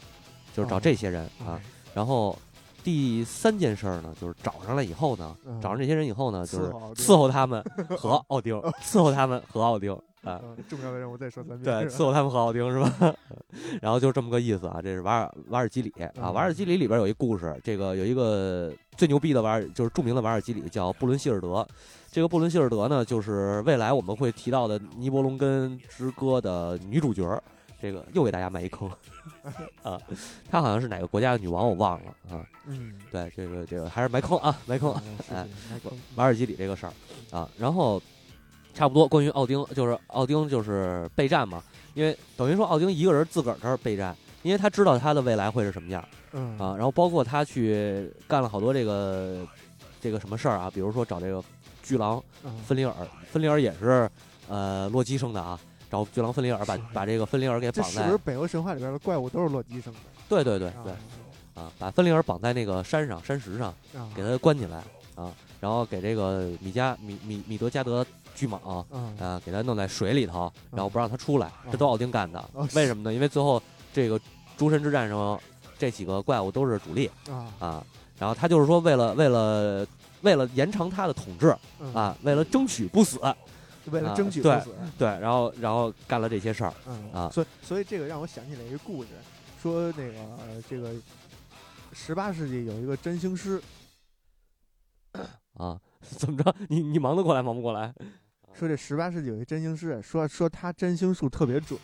[SPEAKER 2] 就是找
[SPEAKER 1] 哦
[SPEAKER 2] 这些人啊。然后第三件事儿呢，就是找上来以后呢，
[SPEAKER 1] 嗯。
[SPEAKER 2] 找上这些人以后呢，就是
[SPEAKER 1] 伺候
[SPEAKER 2] 他们和奥丁，伺候他们和奥丁 啊。
[SPEAKER 1] 嗯重要的任务再说三遍。
[SPEAKER 2] 对，伺候他们很好听是吧？然后就这么个意思啊。这是瓦尔瓦尔基里啊，
[SPEAKER 1] 嗯
[SPEAKER 2] 瓦尔基里里边有一故事，这个有一个最牛逼的瓦尔，就是著名的瓦尔基里叫布伦希尔德。这个布伦希尔德呢，就是未来我们会提到的《尼伯龙根之歌》的女主角。这个又给大家埋一坑 啊，她好像是哪个国家的女王，我忘了啊。
[SPEAKER 1] 嗯，
[SPEAKER 2] 对，这个这个还是埋坑啊，埋坑。
[SPEAKER 1] 嗯是
[SPEAKER 2] 哎瓦尔基里这个事儿啊，然后差不多关于奥丁，就是奥丁就是备战嘛，因为等于说奥丁一个人自个儿这儿备战，因为他知道他的未来会是什么样。
[SPEAKER 1] 嗯。
[SPEAKER 2] 啊，然后包括他去干了好多这个这个什么事儿啊，比如说找这个巨狼
[SPEAKER 1] 嗯。
[SPEAKER 2] 芬里尔，芬里尔也是呃洛基生的啊。找巨狼芬里尔把 把这个芬里尔给绑在
[SPEAKER 1] 这是不是，北欧神话里边的怪物都是洛基生的？
[SPEAKER 2] 对对对
[SPEAKER 1] 啊
[SPEAKER 2] 对啊，把芬里尔绑在那个山上山石上，
[SPEAKER 1] 啊。
[SPEAKER 2] 给他关起来啊，然后给这个米加米米米德加德巨蟒啊，
[SPEAKER 1] 啊
[SPEAKER 2] 给他弄在水里头，然后不让他出来，这都奥丁干的
[SPEAKER 1] 哦。
[SPEAKER 2] 为什么呢？因为最后这个诸神之战上这几个怪物都是主力
[SPEAKER 1] 啊
[SPEAKER 2] 啊，然后他就是说为了为了为了延长他的统治
[SPEAKER 1] 嗯
[SPEAKER 2] 啊，为了争取不死，
[SPEAKER 1] 为了争取不死。
[SPEAKER 2] 对，然后然后干了这些事儿
[SPEAKER 1] 嗯
[SPEAKER 2] 啊
[SPEAKER 1] 所以所以这个让我想起来一个故事，说那个呃这个十八世纪有一个占星师，
[SPEAKER 2] 啊。怎么着？你你忙得过来忙不过来？
[SPEAKER 1] 说这十八世纪有一占星师，说说他占星术特别准，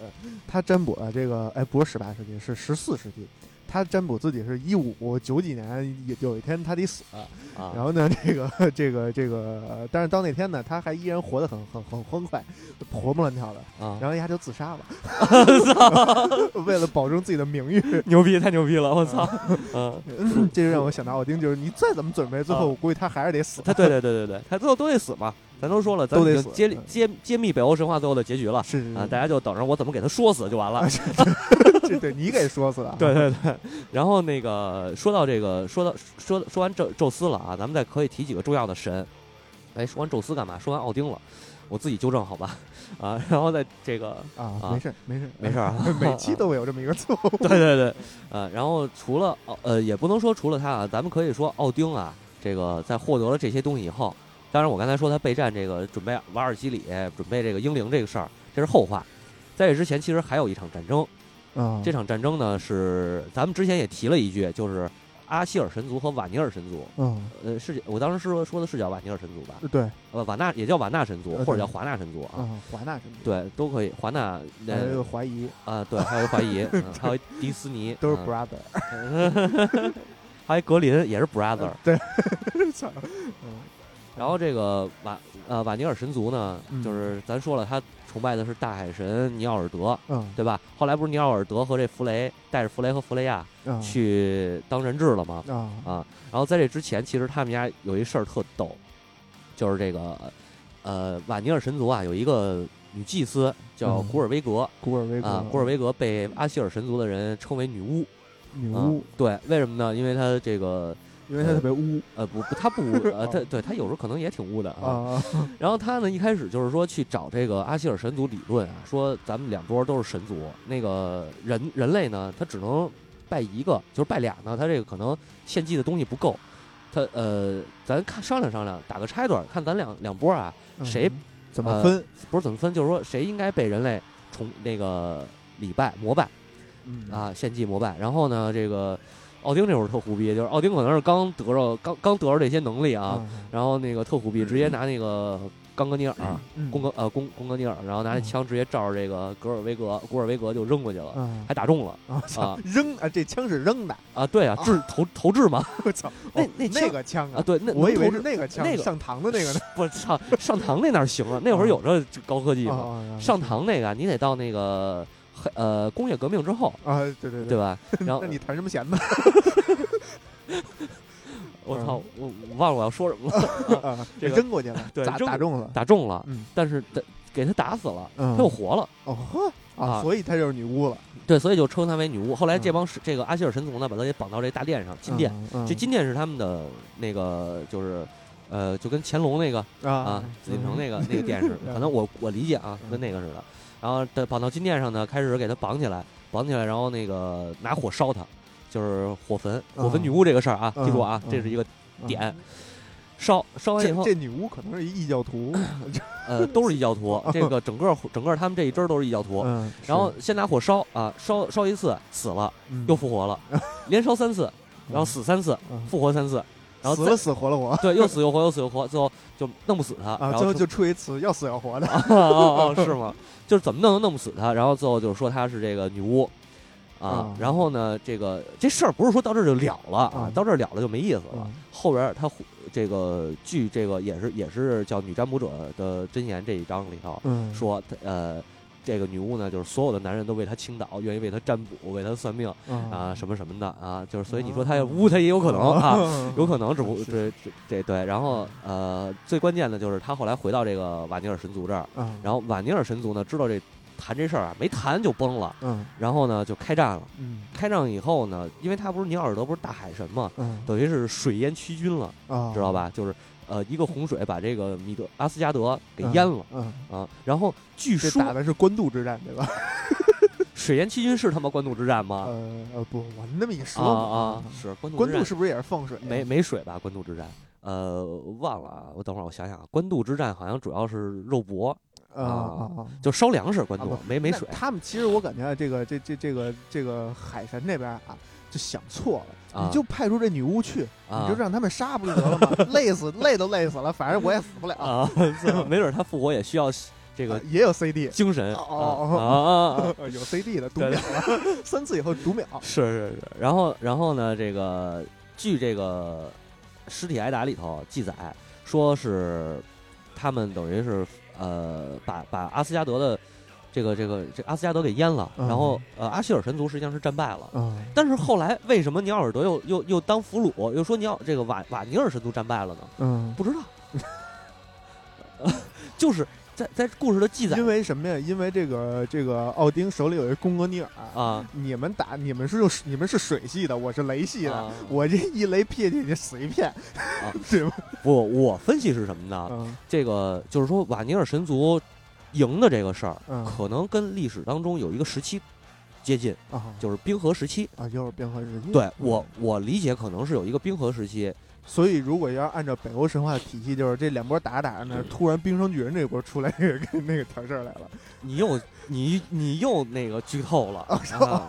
[SPEAKER 1] 他占卜了这个，哎，不是十八世纪，是十四世纪。他占卜自己是一五九几年有有一天他得死，
[SPEAKER 2] 啊，
[SPEAKER 1] 然后呢，这个这个这个，呃但是到那天呢，他还依然活得很很很欢快，活蹦乱跳的，
[SPEAKER 2] 啊，
[SPEAKER 1] 然后一下就自杀了，为了保证自己的名誉。
[SPEAKER 2] 牛逼，太牛逼了！我操，嗯，
[SPEAKER 1] 这就让我想到奥丁，就是你再怎么准备，最后
[SPEAKER 2] 啊
[SPEAKER 1] 我估计他还是得死。
[SPEAKER 2] 他对对对对对，他最后都得死嘛。咱都说了，咱
[SPEAKER 1] 都得死
[SPEAKER 2] 已经揭
[SPEAKER 1] 嗯
[SPEAKER 2] 揭揭秘北欧神话最后的结局了
[SPEAKER 1] 是是是
[SPEAKER 2] 啊！大家就等着我怎么给他说死就完了。
[SPEAKER 1] 这对你给说死了。
[SPEAKER 2] 对对对，然后那个说到这个，说到说说完宙宙斯了啊，咱们再可以提几个重要的神。哎，说完宙斯干嘛？说完奥丁了，我自己纠正好吧？啊，然后在这个
[SPEAKER 1] 啊，
[SPEAKER 2] 啊
[SPEAKER 1] 没事儿没事儿
[SPEAKER 2] 没事儿啊
[SPEAKER 1] 每期都会有这么一个错误。
[SPEAKER 2] 对对对，呃，然后除了奥呃，也不能说除了他啊，咱们可以说奥丁啊，这个在获得了这些东西以后，当然我刚才说他备战这个准备瓦尔基里，准备这个英灵这个事儿，这是后话。在这之前，其实还有一场战争。
[SPEAKER 1] 嗯，
[SPEAKER 2] 这场战争呢，是咱们之前也提了一句，就是阿希尔神族和瓦尼尔神族。
[SPEAKER 1] 嗯，
[SPEAKER 2] 呃，是我当时说说的是叫瓦尼尔神族吧？
[SPEAKER 1] 对
[SPEAKER 2] 呃，瓦纳也叫瓦纳神族，或者叫华纳神族啊。
[SPEAKER 1] 啊，华纳神族，
[SPEAKER 2] 对，都可以。华纳呃
[SPEAKER 1] 还有怀疑，
[SPEAKER 2] 啊，对，还有怀疑，嗯还有迪斯尼，
[SPEAKER 1] 都是
[SPEAKER 2] 嗯
[SPEAKER 1] brother。
[SPEAKER 2] 还有格林也是 brother，
[SPEAKER 1] 对，操，嗯
[SPEAKER 2] 然后这个瓦呃瓦尼尔神族呢，
[SPEAKER 1] 嗯
[SPEAKER 2] 就是咱说了，他崇拜的是大海神尼奥尔德，
[SPEAKER 1] 嗯
[SPEAKER 2] 对吧？后来不是尼奥尔德和这弗雷带着弗雷和弗雷亚
[SPEAKER 1] 啊
[SPEAKER 2] 去当人质了吗？
[SPEAKER 1] 啊
[SPEAKER 2] 啊，然后在这之前，其实他们家有一事儿特逗，就是这个呃瓦尼尔神族啊有一个女祭司叫
[SPEAKER 1] 嗯
[SPEAKER 2] 古尔维格。
[SPEAKER 1] 古尔维格
[SPEAKER 2] 啊，古尔维格被阿希尔神族的人称为女巫。啊
[SPEAKER 1] 女巫，
[SPEAKER 2] 对，为什么呢？因为她这个
[SPEAKER 1] 因为他特别污
[SPEAKER 2] 呃不不，他不污 呃，他对他有时候可能也挺污的啊。
[SPEAKER 1] 啊
[SPEAKER 2] 然后他呢一开始就是说去找这个阿希尔神族理论啊，说咱们两波都是神族，那个人人类呢他只能拜一个，就是拜俩呢，他这个可能献祭的东西不够。他呃，咱看商量商量，打个差段，看咱两两波啊，谁
[SPEAKER 1] 嗯怎么
[SPEAKER 2] 呃
[SPEAKER 1] 分？
[SPEAKER 2] 不是怎么分，就是说谁应该被人类崇那个礼拜膜拜。
[SPEAKER 1] 嗯
[SPEAKER 2] 啊，献祭膜拜。然后呢，这个奥丁这会儿特虎逼，就是奥丁可能是刚得着刚刚得着这些能力啊，然后那个特虎逼，直接拿那个冈格尼尔。
[SPEAKER 1] 嗯
[SPEAKER 2] 贡格呃贡贡格尼尔，然后拿那枪直接照着这个格尔维格，古尔维格就扔过去了，
[SPEAKER 1] 啊
[SPEAKER 2] 还打中了
[SPEAKER 1] 啊
[SPEAKER 2] 啊
[SPEAKER 1] 扔啊！这枪是扔的，
[SPEAKER 2] 啊！对啊，掷投投掷嘛
[SPEAKER 1] 我操！
[SPEAKER 2] 那
[SPEAKER 1] 哦
[SPEAKER 2] 那
[SPEAKER 1] 那个枪
[SPEAKER 2] 啊！对，那
[SPEAKER 1] 我以为是那个枪，
[SPEAKER 2] 那个
[SPEAKER 1] 上膛的那个呢。
[SPEAKER 2] 不是上上膛那哪行啊？那会儿有这高科技吗？
[SPEAKER 1] 啊
[SPEAKER 2] 上膛那个你得到那个黑呃工业革命之后，
[SPEAKER 1] 啊，对对
[SPEAKER 2] 对吧？然后
[SPEAKER 1] 那你弹什么弦呢？
[SPEAKER 2] 我操，我我忘了我要说什么了。
[SPEAKER 1] 啊，
[SPEAKER 2] 这个
[SPEAKER 1] 扔过去了，
[SPEAKER 2] 对
[SPEAKER 1] 打打中了。
[SPEAKER 2] 打中了，
[SPEAKER 1] 嗯
[SPEAKER 2] 但是但给他打死了，
[SPEAKER 1] 嗯
[SPEAKER 2] 他又活了。
[SPEAKER 1] 哦呵啊，
[SPEAKER 2] 啊
[SPEAKER 1] 所以她就是女巫了。
[SPEAKER 2] 对，所以就称她为女巫。后来这
[SPEAKER 1] 嗯
[SPEAKER 2] 帮是这个阿希尔神族呢，把她给绑到这大殿上，金殿。
[SPEAKER 1] 嗯，
[SPEAKER 2] 这金殿是他们的那个，就是呃，就跟乾隆那个
[SPEAKER 1] 啊
[SPEAKER 2] 啊，紫禁城那个那个殿似的，可能我我理解啊，跟那个似的。然后的绑到金殿上呢，开始给他绑起来，绑起来，然后那个拿火烧他，就是火焚火焚女巫这个事儿啊，
[SPEAKER 1] 嗯
[SPEAKER 2] 记住啊，
[SPEAKER 1] 嗯
[SPEAKER 2] 这是一个
[SPEAKER 1] 嗯
[SPEAKER 2] 点。烧烧完以后，
[SPEAKER 1] 这这女巫可能是一异教徒，
[SPEAKER 2] 呃，都是异教徒，这个整个整个他们这一支都是异教徒。
[SPEAKER 1] 嗯，
[SPEAKER 2] 然后先拿火烧啊，烧烧一次死了，又复活了，连烧三次，然后死三次，
[SPEAKER 1] 嗯
[SPEAKER 2] 复活三次，然后
[SPEAKER 1] 死了死活了活
[SPEAKER 2] 对，又死又活，又死又活，最后就弄不死他，
[SPEAKER 1] 啊，
[SPEAKER 2] 然后
[SPEAKER 1] 最后就出一次要死要活的。
[SPEAKER 2] 哦哦哦，是吗？就是怎么弄都弄不死他，然后最后就是说她是这个女巫。啊
[SPEAKER 1] 啊，
[SPEAKER 2] 然后呢，这个这事儿不是说到这儿就了了啊
[SPEAKER 1] 啊，
[SPEAKER 2] 到这儿了了就没意思了
[SPEAKER 1] 嗯。
[SPEAKER 2] 后边儿他这个据这个也是也是叫女占卜者的真言这一章里头
[SPEAKER 1] 嗯，
[SPEAKER 2] 说，呃，这个女巫呢，就是所有的男人都为她倾倒，愿意为她占卜，为她算命啊，什么什么的啊，就是所以你说她要巫，她也有可能啊，有可能，只不这这这对，然后呃，最关键的就是她后来回到这个瓦尼尔神族这儿，
[SPEAKER 1] 啊，
[SPEAKER 2] 然后瓦尼尔神族呢知道这谈这事儿啊，没谈就崩了，
[SPEAKER 1] 嗯。
[SPEAKER 2] 然后呢就开战了。
[SPEAKER 1] 嗯。
[SPEAKER 2] 开战以后呢，因为他不是尼奥尔德不是大海神嘛，
[SPEAKER 1] 嗯。
[SPEAKER 2] 等于是水淹七军了，
[SPEAKER 1] 啊，
[SPEAKER 2] 知道吧？就是呃一个洪水把这个米德阿斯加德给淹了
[SPEAKER 1] 嗯，
[SPEAKER 2] 啊。然后据
[SPEAKER 1] 这
[SPEAKER 2] 说
[SPEAKER 1] 打的是官渡之战对吧？
[SPEAKER 2] 水淹七军是他妈官渡之战吗？
[SPEAKER 1] 呃呃不，我那么一
[SPEAKER 2] 啊
[SPEAKER 1] 说啊
[SPEAKER 2] 啊，是官渡
[SPEAKER 1] 官渡是不是也是放水？
[SPEAKER 2] 没没水吧？官渡之战。呃，忘了啊，我等会儿我想想啊，官渡之战好像主要是肉搏，
[SPEAKER 1] 啊啊啊！
[SPEAKER 2] 就烧粮食。官渡
[SPEAKER 1] 啊
[SPEAKER 2] 没没水
[SPEAKER 1] 他们其实我感觉啊这个这这这个这个海神这边啊，就想错了，
[SPEAKER 2] 啊
[SPEAKER 1] 你就派出这女巫去，
[SPEAKER 2] 啊。
[SPEAKER 1] 你就让他们杀不就得了吗？累死累都累死了，反正我也死不了。
[SPEAKER 2] 啊，没准他复活也需要这个
[SPEAKER 1] 呃也有 CD，
[SPEAKER 2] 精神。
[SPEAKER 1] 哦 有 CD 的读秒了，三次以后读秒。
[SPEAKER 2] 是是是，然后然后呢，这个据这个《尸体挨打》里头记载，说是他们等于是呃把把阿斯加德的这个这个这阿斯加德给淹了，
[SPEAKER 1] 嗯
[SPEAKER 2] 然后呃阿希尔神族实际上是战败了。
[SPEAKER 1] 嗯
[SPEAKER 2] 但是后来为什么尼奥尔德又又又当俘虏，又说尼奥这个瓦瓦尼尔神族战败了呢？
[SPEAKER 1] 嗯，
[SPEAKER 2] 不知道，就是在在故事的记载
[SPEAKER 1] 因为什么呀？因为这个这个奥丁手里有一贡格尼尔，
[SPEAKER 2] 啊
[SPEAKER 1] 你们打你们是用你们是水系的，我是雷系的，
[SPEAKER 2] 啊
[SPEAKER 1] 我这一雷劈进去死一片，对吧？
[SPEAKER 2] 不，我分析是什么呢？
[SPEAKER 1] 嗯
[SPEAKER 2] 这个就是说瓦尼尔神族赢的这个事儿，
[SPEAKER 1] 嗯
[SPEAKER 2] 可能跟历史当中有一个时期接近，
[SPEAKER 1] 啊
[SPEAKER 2] 就是冰河时期。
[SPEAKER 1] 啊，就是冰河时期。
[SPEAKER 2] 对我我理解可能是有一个冰河时期，
[SPEAKER 1] 所以如果要按照北欧神话的体系，就是这两波打着打着呢，突然冰霜巨人这波出来，那个跟那个挑事儿来了。
[SPEAKER 2] 你又你你又那个剧透了，
[SPEAKER 1] 哦
[SPEAKER 2] 啊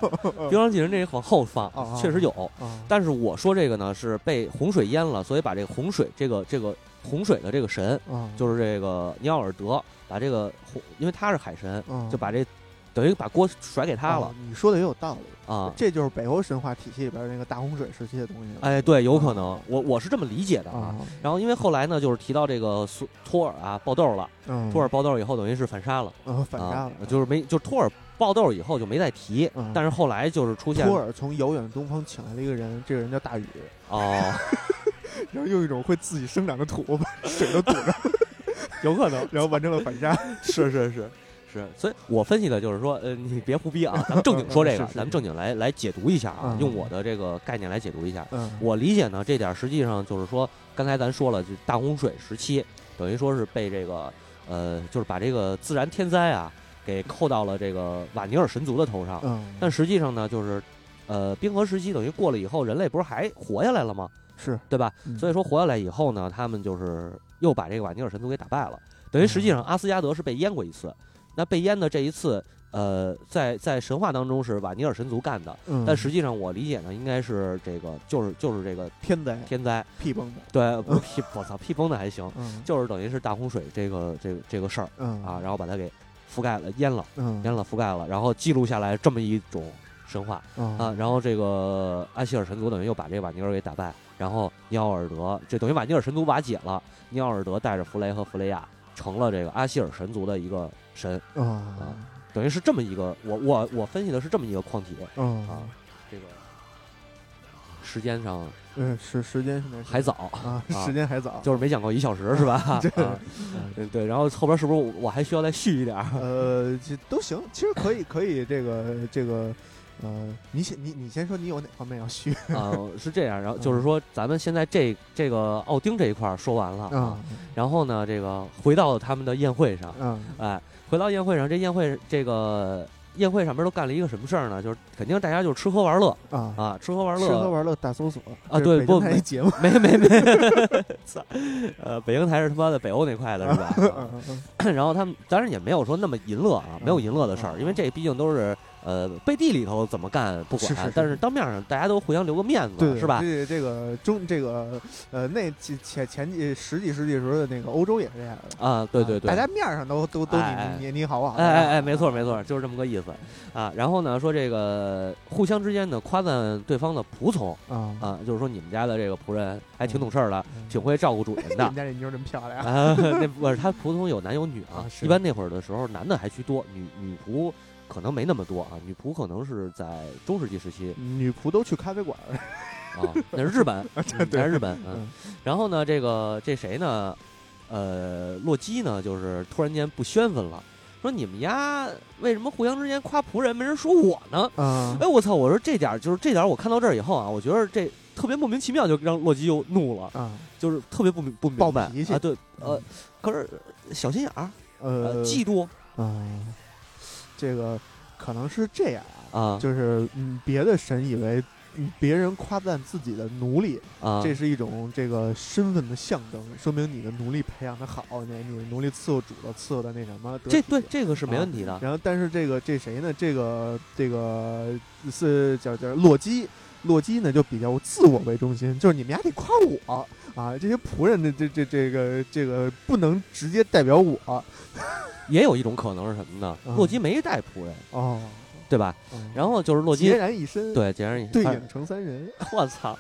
[SPEAKER 2] 冰霜巨人这个往后放确实有，
[SPEAKER 1] 啊
[SPEAKER 2] 但是我说这个呢是被洪水淹了，所以把这个洪水这个这个洪水的这个神
[SPEAKER 1] 啊，
[SPEAKER 2] 就是这个尼奥尔德把这个洪，因为他是海神，
[SPEAKER 1] 嗯
[SPEAKER 2] 就把这等于把锅甩给他了
[SPEAKER 1] 啊你说的也有道理，
[SPEAKER 2] 啊。
[SPEAKER 1] 这就是北欧神话体系里边那个大洪水时期的东西。
[SPEAKER 2] 哎，对，有可能
[SPEAKER 1] 啊，
[SPEAKER 2] 我我是这么理解的啊。
[SPEAKER 1] 啊，
[SPEAKER 2] 然后因为后来呢，就是提到这个苏托尔啊爆豆了，
[SPEAKER 1] 嗯，
[SPEAKER 2] 托尔爆豆以后等于是反杀了，
[SPEAKER 1] 呃反杀
[SPEAKER 2] 啊
[SPEAKER 1] 了，，
[SPEAKER 2] 就是没就托尔爆豆以后就没再提，
[SPEAKER 1] 嗯
[SPEAKER 2] 但是后来就是出现
[SPEAKER 1] 托尔从遥远的东方请来了一个人，这个人叫大禹，
[SPEAKER 2] 哦，
[SPEAKER 1] 然 后用一种会自己生长的土把水都堵上，
[SPEAKER 2] 有可能
[SPEAKER 1] 然后完成了反杀。
[SPEAKER 2] 是是是是，所以我分析的就是说，呃，你别胡逼啊，咱们正经说这个，咱们正经来来解读一下啊，
[SPEAKER 1] 嗯
[SPEAKER 2] 用我的这个概念来解读一下。
[SPEAKER 1] 嗯，
[SPEAKER 2] 我理解呢，这点实际上就是说，刚才咱说了，就大洪水时期，等于说是被这个呃，就是把这个自然天灾啊给扣到了这个瓦尼尔神族的头上。
[SPEAKER 1] 嗯，
[SPEAKER 2] 但实际上呢，就是呃，冰河时期等于过了以后，人类不是还活下来了吗？
[SPEAKER 1] 是，
[SPEAKER 2] 对吧？
[SPEAKER 1] 嗯
[SPEAKER 2] 所以说活下来以后呢，他们就是又把这个瓦尼尔神族给打败了。等于实际上阿斯加德是被淹过一次，那被淹的这一次，呃，在在神话当中是瓦尼尔神族干的，
[SPEAKER 1] 嗯，
[SPEAKER 2] 但实际上我理解呢，应该是这个就是就是这个
[SPEAKER 1] 天灾
[SPEAKER 2] 天灾，
[SPEAKER 1] 屁崩的，
[SPEAKER 2] 对，不是屁，我操，屁崩的还行，
[SPEAKER 1] 嗯，
[SPEAKER 2] 就是等于是大洪水这个这个这个事儿
[SPEAKER 1] 嗯
[SPEAKER 2] 啊，然后把它给覆盖了，淹了，
[SPEAKER 1] 嗯。
[SPEAKER 2] 淹了，覆盖了，然后记录下来这么一种神话啊，
[SPEAKER 1] 啊
[SPEAKER 2] 然后这个安希尔神族等于又把这个瓦尼尔给打败，然后尼奥尔德这等于瓦尼尔神族瓦解了，尼奥尔德带着弗雷和弗雷亚成了这个阿希尔神族的一个神，
[SPEAKER 1] 啊。
[SPEAKER 2] 等于是这么一个，我我我分析的是这么一个矿体
[SPEAKER 1] 嗯
[SPEAKER 2] 啊，这个时间上
[SPEAKER 1] 嗯，时时间是。那
[SPEAKER 2] 还早，
[SPEAKER 1] 啊，
[SPEAKER 2] 啊
[SPEAKER 1] 时间还早，
[SPEAKER 2] 就是没讲够一小时是吧？
[SPEAKER 1] 对。
[SPEAKER 2] 对，然后后边是不是我还需要再续一点儿？
[SPEAKER 1] 呃，这都行，其实可以，可以，这个，这个，呃，你先，你你先说，你有哪方面要续
[SPEAKER 2] 啊，是这样，然后就是说，咱们现在这这个奥丁这一块儿说完了
[SPEAKER 1] 啊，
[SPEAKER 2] 然后呢，这个回到他们的宴会上，
[SPEAKER 1] 嗯。
[SPEAKER 2] 哎，回到宴会上，这宴会这个宴会上面都干了一个什么事儿呢？就是肯定大家就是吃喝玩乐
[SPEAKER 1] 啊。
[SPEAKER 2] 啊，吃喝玩乐
[SPEAKER 1] 吃喝，玩乐大搜索
[SPEAKER 2] 啊对不没
[SPEAKER 1] 节目，
[SPEAKER 2] 没没没，操，呃，北京台是他妈的北欧那块的是吧？然后他们当然也没有说那么淫乐啊，没有淫乐的事儿，
[SPEAKER 1] 嗯
[SPEAKER 2] 因为这毕竟都是呃背地里头怎么干不管，
[SPEAKER 1] 是是是
[SPEAKER 2] 但是当面上大家都互相留个面子，
[SPEAKER 1] 对，
[SPEAKER 2] 是吧？
[SPEAKER 1] 这这个中这个呃，那几前前几十几世纪时候的那个欧洲也是这样的。
[SPEAKER 2] 啊，对对对，
[SPEAKER 1] 大家面上都都都
[SPEAKER 2] 哎
[SPEAKER 1] 你你你好不好，
[SPEAKER 2] 哎哎哎，没错没错，就是这么个意思啊。然后呢，说这个互相之间呢夸赞对方的仆从
[SPEAKER 1] 啊
[SPEAKER 2] 啊，就是说你们家的这个仆人还挺懂事儿的，
[SPEAKER 1] 嗯
[SPEAKER 2] 挺会照顾主人的
[SPEAKER 1] 你们。家这妞儿真漂亮
[SPEAKER 2] 啊，那不是他仆从有男有女啊
[SPEAKER 1] 啊，
[SPEAKER 2] 一般那会儿的时候男的还居多，女女仆可能没那么多啊，女仆可能是在中世纪时期
[SPEAKER 1] 女仆都去咖啡馆儿，
[SPEAKER 2] 啊，那是日本，嗯那是日本，嗯
[SPEAKER 1] 嗯。
[SPEAKER 2] 然后呢，这个这谁呢？呃，洛基呢，就是突然间不宣愤了，说你们家为什么互相之间夸仆人，没人说我呢？
[SPEAKER 1] 啊
[SPEAKER 2] 哎，我操！我说这点儿就是这点儿，我看到这儿以后啊，我觉得这特别莫名其妙，就让洛基又怒了，
[SPEAKER 1] 啊
[SPEAKER 2] 就是特别不明不明
[SPEAKER 1] 暴
[SPEAKER 2] 白啊。对，呃，可是小心眼儿，呃，
[SPEAKER 1] 呃
[SPEAKER 2] 嫉妒
[SPEAKER 1] 啊，这个可能是这样啊，
[SPEAKER 2] 啊
[SPEAKER 1] 就是嗯，别的神以为嗯别人夸赞自己的奴隶，
[SPEAKER 2] 啊，
[SPEAKER 1] 这是一种这个身份的象征，说明你的奴隶培养的好，你你的奴隶伺候主了，伺候的那什么得
[SPEAKER 2] 这对这个是没问题的。
[SPEAKER 1] 然后，但是这个这谁呢？这个这个是叫叫洛基，洛基呢就比较自我为中心，就是你们家得夸我啊，这些仆人的这这这个这个不能直接代表我
[SPEAKER 2] 也有一种可能是什么呢？
[SPEAKER 1] 嗯
[SPEAKER 2] 洛基没带仆人，
[SPEAKER 1] 哦。
[SPEAKER 2] 对吧？
[SPEAKER 1] 嗯
[SPEAKER 2] 然后就是洛基
[SPEAKER 1] 孑然一身，，
[SPEAKER 2] 对截然一身
[SPEAKER 1] 对影成三人
[SPEAKER 2] 我操！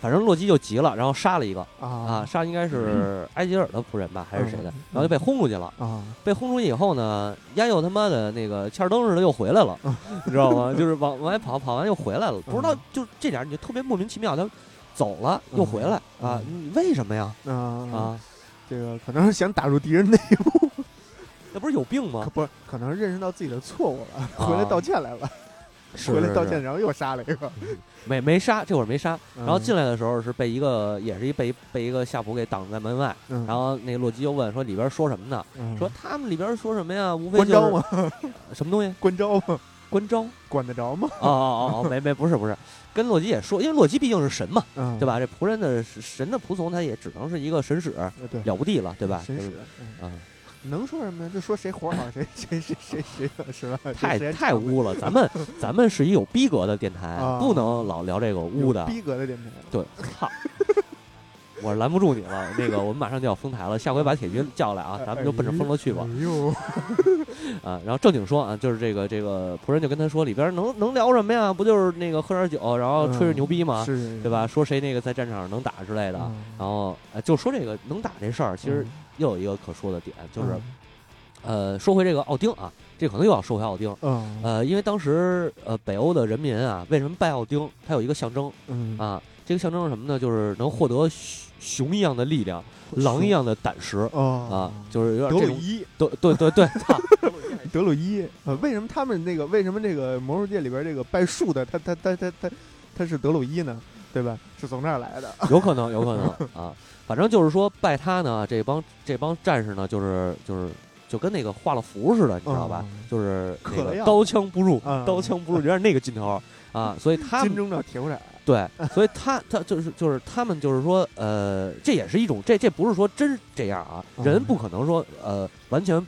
[SPEAKER 2] 反正洛基就急了，然后杀了一个啊，
[SPEAKER 1] 啊
[SPEAKER 2] 杀应该是埃吉尔的仆人吧，还是谁的
[SPEAKER 1] 嗯？
[SPEAKER 2] 然后就被轰出去了。
[SPEAKER 1] 啊
[SPEAKER 2] 被轰出去以后呢，丫又他妈的那个欠儿灯似的又回来了，你知道吗？就是往往外跑，跑完又回来了，不知道
[SPEAKER 1] 嗯
[SPEAKER 2] 就这点你就特别莫名其妙，他走了又回来啊，为什么呀？
[SPEAKER 1] 啊
[SPEAKER 2] 啊，
[SPEAKER 1] 这个可能是想打入敌人内部，
[SPEAKER 2] 那不是有病吗？
[SPEAKER 1] 不是可能认识到自己的错误了，
[SPEAKER 2] 啊
[SPEAKER 1] 回来道歉来了，回来道歉，然后又杀了一个，
[SPEAKER 2] 没没杀，这会儿没杀。然后
[SPEAKER 1] 嗯
[SPEAKER 2] 进来的时候是被一个，也是一被被一个夏普给挡在门外。
[SPEAKER 1] 嗯，
[SPEAKER 2] 然后那个洛基又问说里边说什么呢？
[SPEAKER 1] 嗯
[SPEAKER 2] 说他们里边说什么呀？无非就？什么东西？
[SPEAKER 1] 关招吗？
[SPEAKER 2] 关张？
[SPEAKER 1] 管得着吗？
[SPEAKER 2] 哦哦哦哦，没没不是不是，跟洛基也说，因为洛基毕竟是神嘛，
[SPEAKER 1] 嗯，
[SPEAKER 2] 对吧？这仆人的神的仆从，他也只能是一个神使，了不地了，对吧？
[SPEAKER 1] 神使，能说什么呀？就说谁活好，谁谁谁谁谁是吧？
[SPEAKER 2] 太太污了。咱们咱们是一有逼格的电台，
[SPEAKER 1] 啊
[SPEAKER 2] 不能老聊这个污的。
[SPEAKER 1] 逼格的电台。
[SPEAKER 2] 对，操！我是拦不住你了，那个我们马上就要封台了，下回把铁军叫来啊，咱们就奔着封了去吧
[SPEAKER 1] 哎呦，
[SPEAKER 2] 啊！然后正经说啊，就是这个这个仆人就跟他说，里边能能聊什么呀？不就是那个喝点酒，然后吹吹牛逼吗？
[SPEAKER 1] 是，
[SPEAKER 2] 对？吧？说谁那个在战场上能打之类的，
[SPEAKER 1] 嗯
[SPEAKER 2] 然后呃，就说这个能打这事儿，其实又有一个可说的点，就是呃，说回这个奥丁啊，这可能又要说回奥丁。
[SPEAKER 1] 嗯
[SPEAKER 2] 呃，因为当时呃北欧的人民啊，为什么拜奥丁？他有一个象征
[SPEAKER 1] 嗯
[SPEAKER 2] 啊，这个象征是什么呢？就是能获得熊熊一样的力量，狼一样的胆识啊
[SPEAKER 1] 哦，
[SPEAKER 2] 就是有
[SPEAKER 1] 德鲁
[SPEAKER 2] 点这种。
[SPEAKER 1] 伊，
[SPEAKER 2] 对对对对，
[SPEAKER 1] 德鲁伊，呃，为什么他们那个为什么这个魔兽界里边这个拜树的，他他他他他他是德鲁伊呢？对吧？是从那儿来的。
[SPEAKER 2] 有可能，有可能啊。反正就是说拜他呢，这帮这帮战士呢，就是就是就跟那个画了符似的，你知道吧？
[SPEAKER 1] 嗯
[SPEAKER 2] 就是那个刀枪不入，
[SPEAKER 1] 嗯
[SPEAKER 2] 刀枪不入，有点那个劲头啊。所以他们
[SPEAKER 1] 金钟罩铁骨斩。
[SPEAKER 2] 对，所以他他就是就是他们就是说，呃，这也是一种这这不是说真这样啊，
[SPEAKER 1] 嗯
[SPEAKER 2] 人不可能说呃完全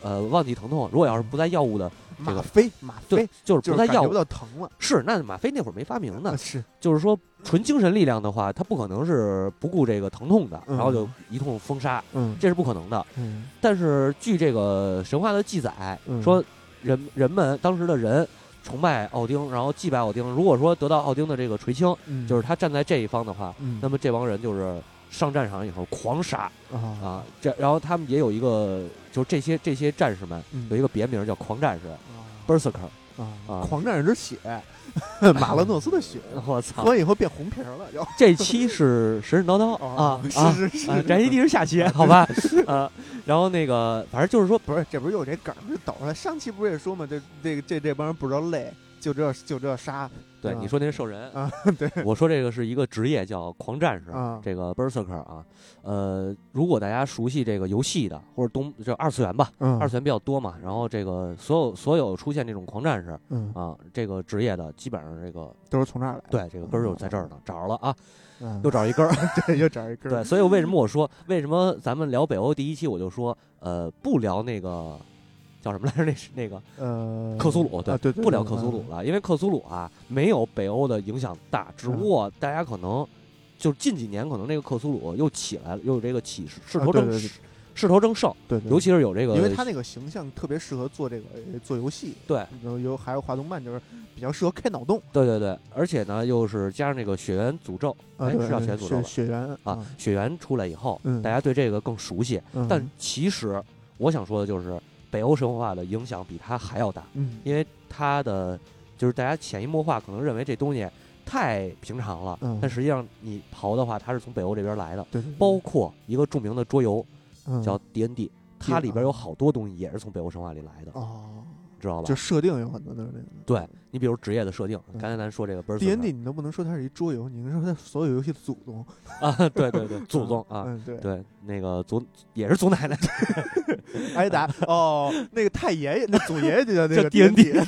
[SPEAKER 2] 呃忘记疼痛。如果要是不在药物的，这个
[SPEAKER 1] 吗啡，吗
[SPEAKER 2] 对
[SPEAKER 1] 啡，，
[SPEAKER 2] 就是
[SPEAKER 1] 就是
[SPEAKER 2] 不在药物
[SPEAKER 1] 到疼了。
[SPEAKER 2] 是那吗啡那会儿没发明呢
[SPEAKER 1] 啊，是，
[SPEAKER 2] 就是说纯精神力量的话，他不可能是不顾这个疼痛的，
[SPEAKER 1] 嗯
[SPEAKER 2] 然后就一通封杀，
[SPEAKER 1] 嗯
[SPEAKER 2] 这是不可能的。
[SPEAKER 1] 嗯
[SPEAKER 2] 但是据这个神话的记载，
[SPEAKER 1] 嗯
[SPEAKER 2] 说人人们当时的人崇拜奥丁，然后祭拜奥丁。如果说得到奥丁的这个垂青，
[SPEAKER 1] 嗯，
[SPEAKER 2] 就是他站在这一方的话，
[SPEAKER 1] 嗯，
[SPEAKER 2] 那么这帮人就是上战场以后狂杀
[SPEAKER 1] 啊
[SPEAKER 2] 啊！这然后他们也有一个，就是这些这些战士们
[SPEAKER 1] 嗯
[SPEAKER 2] 有一个别名叫狂战士
[SPEAKER 1] 啊
[SPEAKER 2] （Berserker） 啊
[SPEAKER 1] 狂战士之血，马勒诺斯的血，
[SPEAKER 2] 我操
[SPEAKER 1] 喝！完以后变红皮儿了，
[SPEAKER 2] 这期是神神叨叨
[SPEAKER 1] 哦
[SPEAKER 2] 啊啊！
[SPEAKER 1] 是是是
[SPEAKER 2] 啊，宅基地是下期，好吧？啊，然后那个，反正就是说，
[SPEAKER 1] 不是，这不是有这梗就，抖出来。上期不是也说嘛，这这这这帮人不知道累，就知道就知道杀
[SPEAKER 2] 对你说那是兽人。
[SPEAKER 1] 啊，对，
[SPEAKER 2] 我说这个是一个职业叫狂战士，
[SPEAKER 1] 啊。
[SPEAKER 2] 这个 Berserker 啊，呃，如果大家熟悉这个游戏的或者东就二次元吧，
[SPEAKER 1] 嗯。
[SPEAKER 2] 二次元比较多嘛，然后这个所有所有出现这种狂战士
[SPEAKER 1] 嗯，
[SPEAKER 2] 啊，这个职业的基本上这个
[SPEAKER 1] 都是从这儿来。
[SPEAKER 2] 对这个根儿就在这儿呢，找着了啊，
[SPEAKER 1] 嗯，
[SPEAKER 2] 又找一根儿。
[SPEAKER 1] 对，又找一根儿。
[SPEAKER 2] 对，所以为什么我说为什么咱们聊北欧第一期我就说呃不聊那个叫什么来着？那是那个
[SPEAKER 1] 呃，
[SPEAKER 2] 克苏鲁，对
[SPEAKER 1] 啊对对，
[SPEAKER 2] 不聊克苏鲁，了，因为克苏鲁啊没有北欧的影响大，只不过大家可能就近几年可能那个克苏鲁又起来了，又有这个起势势头正势头正盛，
[SPEAKER 1] 对对，
[SPEAKER 2] 尤其是有这个，
[SPEAKER 1] 因为他那个形象特别适合做这个呃做游戏，
[SPEAKER 2] 对。
[SPEAKER 1] 然后有还有画动漫，就是比较适合开脑洞
[SPEAKER 2] 对对对，而且呢又是加上这个血缘诅咒，
[SPEAKER 1] 啊，
[SPEAKER 2] 哎
[SPEAKER 1] 对
[SPEAKER 2] 是叫血缘诅咒吧
[SPEAKER 1] 血血缘
[SPEAKER 2] 啊，血缘出来以后，
[SPEAKER 1] 嗯。
[SPEAKER 2] 大家对这个更熟悉，
[SPEAKER 1] 嗯。
[SPEAKER 2] 但其实我想说的就是北欧神话的影响比它还要大。
[SPEAKER 1] 嗯。
[SPEAKER 2] 因为它的就是大家潜移默化可能认为这东西太平常了，
[SPEAKER 1] 嗯。
[SPEAKER 2] 但实际上你刨的话，它是从北欧这边来的，
[SPEAKER 1] 对
[SPEAKER 2] 包括一个著名的桌游
[SPEAKER 1] 嗯。
[SPEAKER 2] 叫 D N D，它里边有好多东西也是从北欧神话里来的，
[SPEAKER 1] 哦，
[SPEAKER 2] 知道吧
[SPEAKER 1] 就？设定有很多都是那个。
[SPEAKER 2] 对你比如职业的设定，
[SPEAKER 1] 嗯
[SPEAKER 2] 刚才咱说这个 b i r
[SPEAKER 1] D N D 你都不能说它是一桌游，你能说它所有游戏的祖宗
[SPEAKER 2] 啊，对对对，祖宗啊。
[SPEAKER 1] 嗯，对，
[SPEAKER 2] 对，那个祖也是祖奶奶，
[SPEAKER 1] 挨打哦，那个太爷爷，那祖爷爷就叫那
[SPEAKER 2] 叫
[SPEAKER 1] 个
[SPEAKER 2] D&D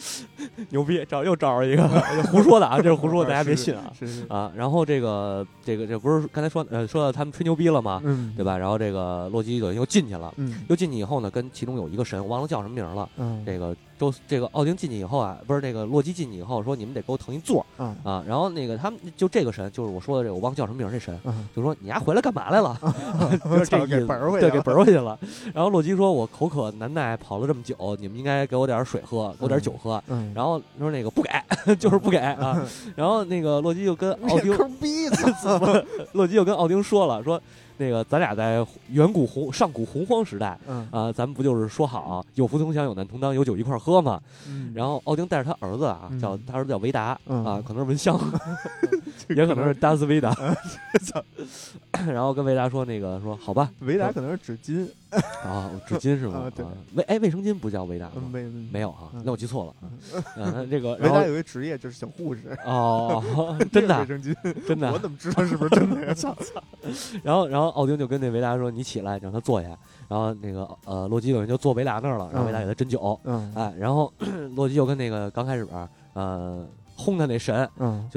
[SPEAKER 2] 牛逼，找又找着一个 胡说的啊，这是胡说，大家别信啊
[SPEAKER 1] 是
[SPEAKER 2] 啊。然后这个这个这不是刚才说呃说到他们吹牛逼了吗？
[SPEAKER 1] 嗯，
[SPEAKER 2] 对吧？然后这个洛基等于又进去了，
[SPEAKER 1] 嗯
[SPEAKER 2] 又进去以后呢，跟其中有一个神，我忘了叫什么名了。
[SPEAKER 1] 嗯，
[SPEAKER 2] 这个周这个奥丁进去以后啊，不是那个洛基进去以后说你们得给我腾一座儿
[SPEAKER 1] 啊
[SPEAKER 2] 啊。然后那个他们就这个神，就是我说的这个，我忘了叫什么名儿，这神
[SPEAKER 1] 嗯，
[SPEAKER 2] 就说你丫回来干嘛来了？就是这
[SPEAKER 1] 给
[SPEAKER 2] 意思对，给
[SPEAKER 1] 本儿回去了
[SPEAKER 2] 本儿回去了。然后洛基说：“我口渴难耐，跑了这么久，你们应该给我点水喝，给我点酒喝。”
[SPEAKER 1] 嗯，
[SPEAKER 2] 然后说那个不给，就是不给啊。然后那个洛基就跟奥丁，洛基就跟奥丁说了，说那个咱俩在远古洪上古洪荒时代
[SPEAKER 1] 嗯
[SPEAKER 2] 啊，咱们不就是说好有福同享，有难同当，有酒一块喝嘛？
[SPEAKER 1] 嗯，
[SPEAKER 2] 然后奥丁带着他儿子啊，
[SPEAKER 1] 嗯
[SPEAKER 2] 叫他儿子叫维达
[SPEAKER 1] 嗯
[SPEAKER 2] 啊，可能是文香，也可能是达斯维达。然后跟维达说那个说好吧，
[SPEAKER 1] 维达可能是纸巾，
[SPEAKER 2] 啊，纸巾是吗
[SPEAKER 1] 啊？对
[SPEAKER 2] 啊卫哎卫生巾不叫维达吗？
[SPEAKER 1] 没
[SPEAKER 2] 没有哈
[SPEAKER 1] 嗯，
[SPEAKER 2] 那我记错了。嗯，那这个
[SPEAKER 1] 维
[SPEAKER 2] 然后
[SPEAKER 1] 达有一职业就是小护士，
[SPEAKER 2] 哦，真的啊
[SPEAKER 1] 卫生巾，
[SPEAKER 2] 真的啊。
[SPEAKER 1] 我怎么知道是不是真的呀？操，
[SPEAKER 2] 然后然后奥丁就跟那维达说：“你起来，让他坐下。”然后那个呃洛基等于就坐维达那儿了，让维达给他斟酒。
[SPEAKER 1] 嗯
[SPEAKER 2] 哎，然后 洛基就跟那个刚开始呃轰他那神
[SPEAKER 1] 嗯，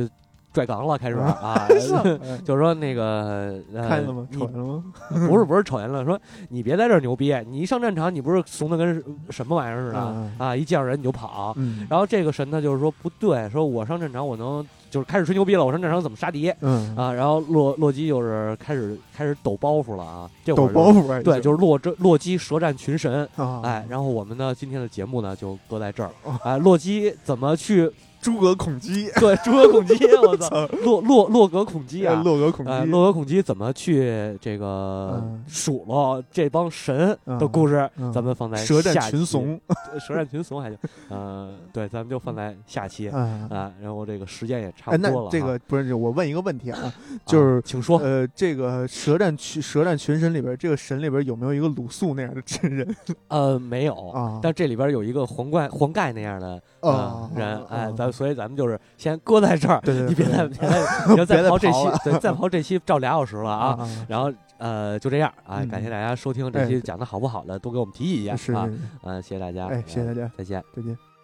[SPEAKER 2] 拽杠了，开始啊，
[SPEAKER 1] 哎
[SPEAKER 2] 就是说那个呃
[SPEAKER 1] 看见了吗？瞅见了吗？
[SPEAKER 2] 不是不是瞅见了，说你别在这儿牛逼，你一上战场你不是怂的跟什么玩意儿似的
[SPEAKER 1] 嗯
[SPEAKER 2] 啊，一见着人你就跑。
[SPEAKER 1] 嗯
[SPEAKER 2] 然后这个神呢就是说不对，说我上战场我能就是开始吹牛逼了，我上战场怎么杀敌
[SPEAKER 1] 嗯，
[SPEAKER 2] 啊？然后洛洛基就是开始开始抖包袱了啊，这会
[SPEAKER 1] 抖包袱啊，
[SPEAKER 2] 对，就是洛这洛基舌战群神。
[SPEAKER 1] 啊，
[SPEAKER 2] 哎，然后我们呢，今天的节目呢就搁在这儿
[SPEAKER 1] 哦。
[SPEAKER 2] 哎，洛基怎么去
[SPEAKER 1] 诸葛孔鸡，
[SPEAKER 2] 对诸葛孔鸡？我操，洛洛洛格孔鸡啊！
[SPEAKER 1] 洛格孔
[SPEAKER 2] 呃，
[SPEAKER 1] 姬，
[SPEAKER 2] 洛格孔鸡怎么去这个
[SPEAKER 1] 嗯
[SPEAKER 2] 数落这帮神的故事？
[SPEAKER 1] 嗯
[SPEAKER 2] 咱们放在
[SPEAKER 1] 舌战，群雄，
[SPEAKER 2] 舌战群雄还行。呃，对，咱们就放在下期
[SPEAKER 1] 啊。
[SPEAKER 2] 啊。然后这个时间也差
[SPEAKER 1] 哎，
[SPEAKER 2] 不多了
[SPEAKER 1] 这个不是我问一个问题啊，
[SPEAKER 2] 啊
[SPEAKER 1] 就是
[SPEAKER 2] 请说。
[SPEAKER 1] 呃，这个舌战群舌战群神里边，这个神里边有没有一个鲁肃那样的真人
[SPEAKER 2] 呃，没有。
[SPEAKER 1] 啊？
[SPEAKER 2] 但这里边有一个黄盖黄盖那样的呃
[SPEAKER 1] 哦
[SPEAKER 2] 人，哎，
[SPEAKER 1] 哦
[SPEAKER 2] 咱所以咱们就是先搁在这儿，
[SPEAKER 1] 对对，
[SPEAKER 2] 你别再别再别
[SPEAKER 1] 别再
[SPEAKER 2] 再刨这期，对，再刨这期照俩小时了啊。
[SPEAKER 1] 啊，
[SPEAKER 2] 然后呃，就这样啊，
[SPEAKER 1] 嗯
[SPEAKER 2] 感谢大家收听这期
[SPEAKER 1] 哎
[SPEAKER 2] 讲的好不好的，多给我们提意见啊。嗯，谢谢大家，
[SPEAKER 1] 哎谢谢大家
[SPEAKER 2] 再见。
[SPEAKER 1] 再见。